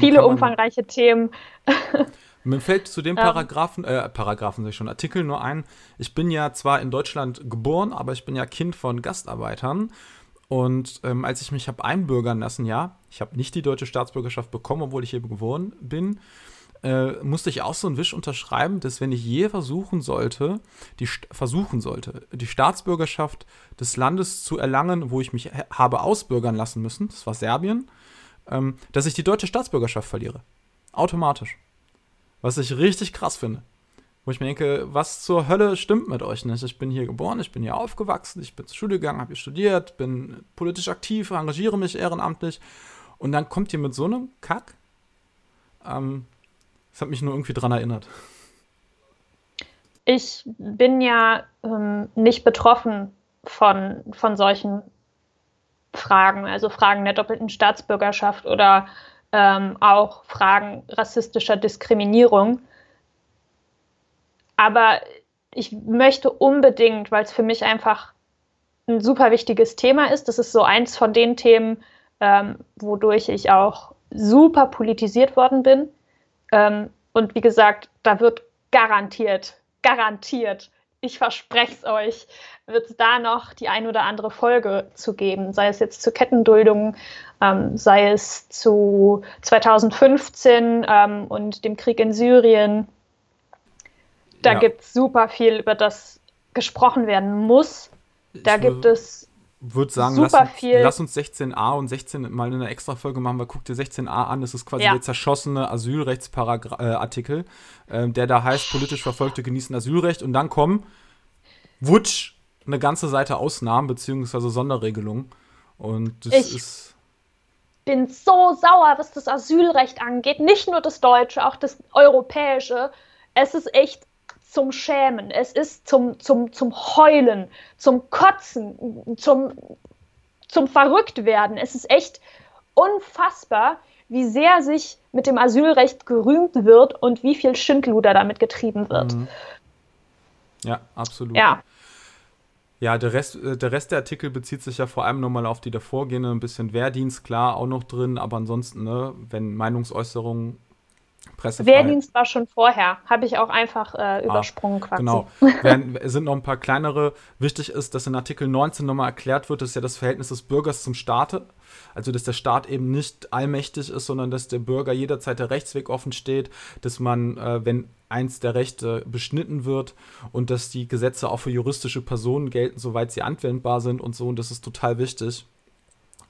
viele umfangreiche Themen. [LAUGHS] Mir fällt zu dem Paragraphen, äh, Paragraphen sag ich schon, Artikel nur ein. Ich bin ja zwar in Deutschland geboren, aber ich bin ja Kind von Gastarbeitern. Und ähm, als ich mich habe einbürgern lassen, ja, ich habe nicht die deutsche Staatsbürgerschaft bekommen, obwohl ich hier geboren bin äh, musste ich auch so einen Wisch unterschreiben, dass wenn ich je versuchen sollte, die versuchen sollte, die Staatsbürgerschaft des Landes zu erlangen, wo ich mich habe ausbürgern lassen müssen, das war Serbien, ähm, dass ich die deutsche Staatsbürgerschaft verliere. Automatisch. Was ich richtig krass finde. Wo ich mir denke, was zur Hölle stimmt mit euch nicht? Ich bin hier geboren, ich bin hier aufgewachsen, ich bin zur Schule gegangen, habe hier studiert, bin politisch aktiv, engagiere mich ehrenamtlich. Und dann kommt ihr mit so einem Kack. Ähm, das hat mich nur irgendwie dran erinnert. Ich bin ja ähm, nicht betroffen von, von solchen Fragen, also Fragen der doppelten Staatsbürgerschaft oder ähm, auch Fragen rassistischer Diskriminierung. Aber ich möchte unbedingt, weil es für mich einfach ein super wichtiges Thema ist, das ist so eins von den Themen, ähm, wodurch ich auch super politisiert worden bin, ähm, und wie gesagt, da wird garantiert, garantiert, ich verspreche es euch, wird es da noch die ein oder andere Folge zu geben, sei es jetzt zur Kettenduldung, ähm, sei es zu 2015 ähm, und dem Krieg in Syrien. Da ja. gibt es super viel, über das gesprochen werden muss. Da ich gibt es würde sagen, lass uns, lass uns, 16a und 16 mal in einer extra Folge machen, weil guck dir 16a an, das ist quasi ja. der zerschossene Asylrechtsartikel, äh, der da heißt, politisch Verfolgte genießen Asylrecht und dann kommen, wutsch, eine ganze Seite Ausnahmen bzw. Sonderregelungen und das ich, ist bin so sauer, was das Asylrecht angeht. Nicht nur das deutsche, auch das europäische. Es ist echt zum Schämen. Es ist zum, zum, zum Heulen, zum Kotzen, zum, zum Verrücktwerden. Es ist echt unfassbar, wie sehr sich mit dem Asylrecht gerühmt wird und wie viel Schindluder damit getrieben wird. Mhm. Ja, absolut. Ja. Ja, der Rest, äh, der Rest der Artikel bezieht sich ja vor allem nochmal auf die davorgehende, ein bisschen Wehrdienst, klar, auch noch drin, aber ansonsten, ne, wenn Meinungsäußerungen Pressefreiheit. Wehrdienst war schon vorher, habe ich auch einfach äh, ah, übersprungen ah, quasi. Genau. [LAUGHS] es sind noch ein paar kleinere. Wichtig ist, dass in Artikel 19 nochmal erklärt wird, dass ja das Verhältnis des Bürgers zum Staate. Also, dass der Staat eben nicht allmächtig ist, sondern dass der Bürger jederzeit der Rechtsweg offen steht, dass man, äh, wenn eins der Rechte beschnitten wird und dass die Gesetze auch für juristische Personen gelten, soweit sie anwendbar sind und so. Und das ist total wichtig,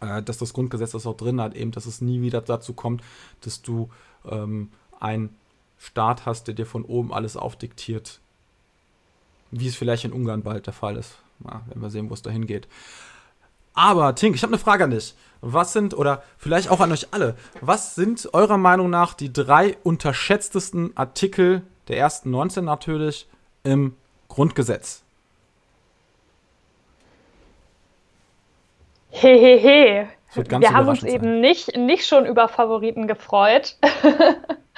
äh, dass das Grundgesetz das auch drin hat, eben, dass es nie wieder dazu kommt, dass du ähm, einen Staat hast, der dir von oben alles aufdiktiert. Wie es vielleicht in Ungarn bald der Fall ist. Ja, werden wir sehen, wo es dahin geht. Aber, Tink, ich habe eine Frage an dich. Was sind, oder vielleicht auch an euch alle, was sind eurer Meinung nach die drei unterschätztesten Artikel der ersten 19 natürlich im Grundgesetz? Hehehe. Wir haben uns sein. eben nicht, nicht schon über Favoriten gefreut. [LAUGHS]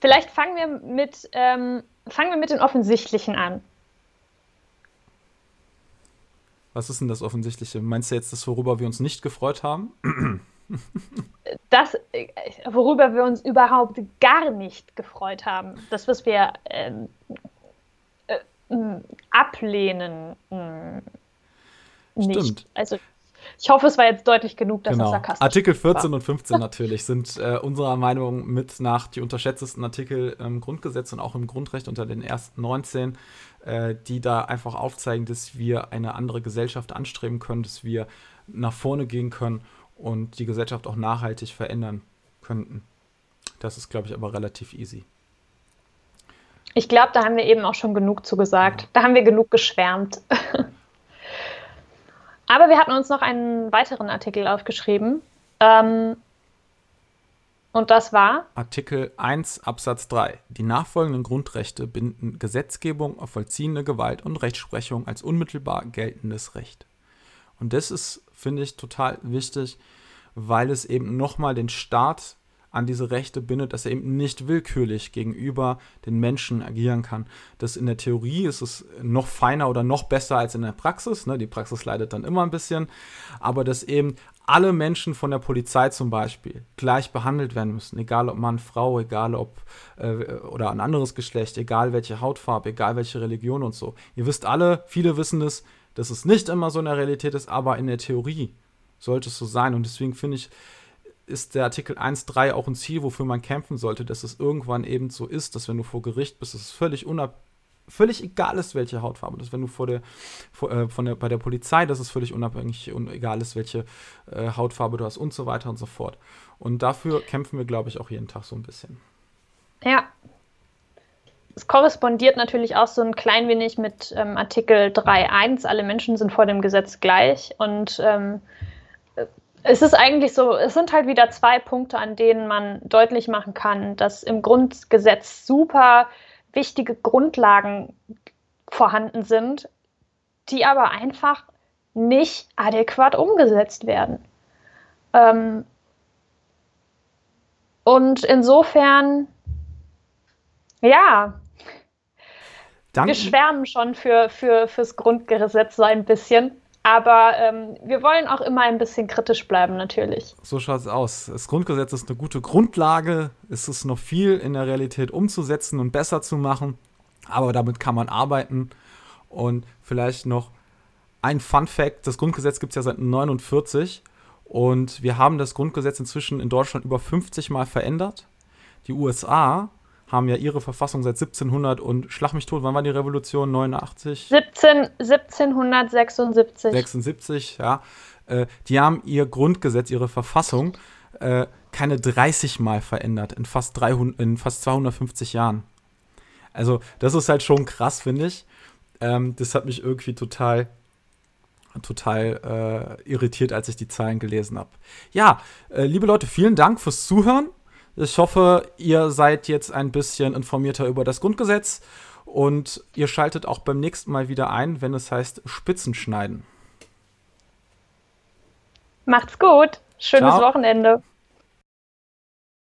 Vielleicht fangen wir mit, ähm, fangen wir mit den offensichtlichen an. Was ist denn das Offensichtliche? Meinst du jetzt das, worüber wir uns nicht gefreut haben? [CLEARS THROAT] Das, äh, worüber wir uns überhaupt gar nicht gefreut haben. Das, was wir ähm, äh, ablehnen. Mh, nicht. Stimmt. Also ich hoffe, es war jetzt deutlich genug, dass genau. es sarkastisch Artikel 14 war. und 15 natürlich sind äh, unserer Meinung mit nach die unterschätztesten Artikel im Grundgesetz und auch im Grundrecht unter den ersten 19, äh, die da einfach aufzeigen, dass wir eine andere Gesellschaft anstreben können, dass wir nach vorne gehen können und die Gesellschaft auch nachhaltig verändern könnten. Das ist, glaube ich, aber relativ easy. Ich glaube, da haben wir eben auch schon genug zugesagt. Ja. Da haben wir genug geschwärmt. [LAUGHS] Aber wir hatten uns noch einen weiteren Artikel aufgeschrieben. Ähm, und das war? Artikel 1 Absatz 3. Die nachfolgenden Grundrechte binden Gesetzgebung auf vollziehende Gewalt und Rechtsprechung als unmittelbar geltendes Recht. Und das ist, finde ich, total wichtig, weil es eben nochmal den Staat an diese Rechte bindet, dass er eben nicht willkürlich gegenüber den Menschen agieren kann. Das in der Theorie ist es noch feiner oder noch besser als in der Praxis. Ne? Die Praxis leidet dann immer ein bisschen. Aber dass eben alle Menschen von der Polizei zum Beispiel gleich behandelt werden müssen, egal ob Mann, Frau, egal ob äh, oder ein anderes Geschlecht, egal welche Hautfarbe, egal welche Religion und so. Ihr wisst alle, viele wissen es, dass es nicht immer so in der Realität ist, aber in der Theorie sollte es so sein. Und deswegen finde ich, ist der Artikel 1.3 auch ein Ziel, wofür man kämpfen sollte, dass es irgendwann eben so ist, dass wenn du vor Gericht bist, es völlig unab völlig egal ist, welche Hautfarbe das ist. Wenn du vor der, vor, äh, von der, bei der Polizei, dass es völlig unabhängig und egal ist, welche äh, Hautfarbe du hast und so weiter und so fort. Und dafür kämpfen wir, glaube ich, auch jeden Tag so ein bisschen. Ja. Es korrespondiert natürlich auch so ein klein wenig mit ähm, Artikel 3.1. Alle Menschen sind vor dem Gesetz gleich. Und ähm, es ist eigentlich so, es sind halt wieder zwei Punkte, an denen man deutlich machen kann, dass im Grundgesetz super wichtige Grundlagen vorhanden sind, die aber einfach nicht adäquat umgesetzt werden. Ähm und insofern, ja, Danke. wir schwärmen schon für, für, fürs Grundgesetz so ein bisschen. Aber ähm, wir wollen auch immer ein bisschen kritisch bleiben, natürlich. So schaut es aus. Das Grundgesetz ist eine gute Grundlage. Es ist noch viel in der Realität umzusetzen und besser zu machen. Aber damit kann man arbeiten. Und vielleicht noch ein Fun Fact: Das Grundgesetz gibt es ja seit 1949. Und wir haben das Grundgesetz inzwischen in Deutschland über 50 Mal verändert. Die USA haben ja ihre Verfassung seit 1700 und schlag mich tot, wann war die Revolution? 89? 17, 1776. 76, ja. Äh, die haben ihr Grundgesetz, ihre Verfassung äh, keine 30 Mal verändert in fast, 300, in fast 250 Jahren. Also, das ist halt schon krass, finde ich. Ähm, das hat mich irgendwie total total äh, irritiert, als ich die Zahlen gelesen habe. Ja, äh, liebe Leute, vielen Dank fürs Zuhören. Ich hoffe, ihr seid jetzt ein bisschen informierter über das Grundgesetz und ihr schaltet auch beim nächsten Mal wieder ein, wenn es heißt Spitzenschneiden. Macht's gut. Schönes Ciao. Wochenende.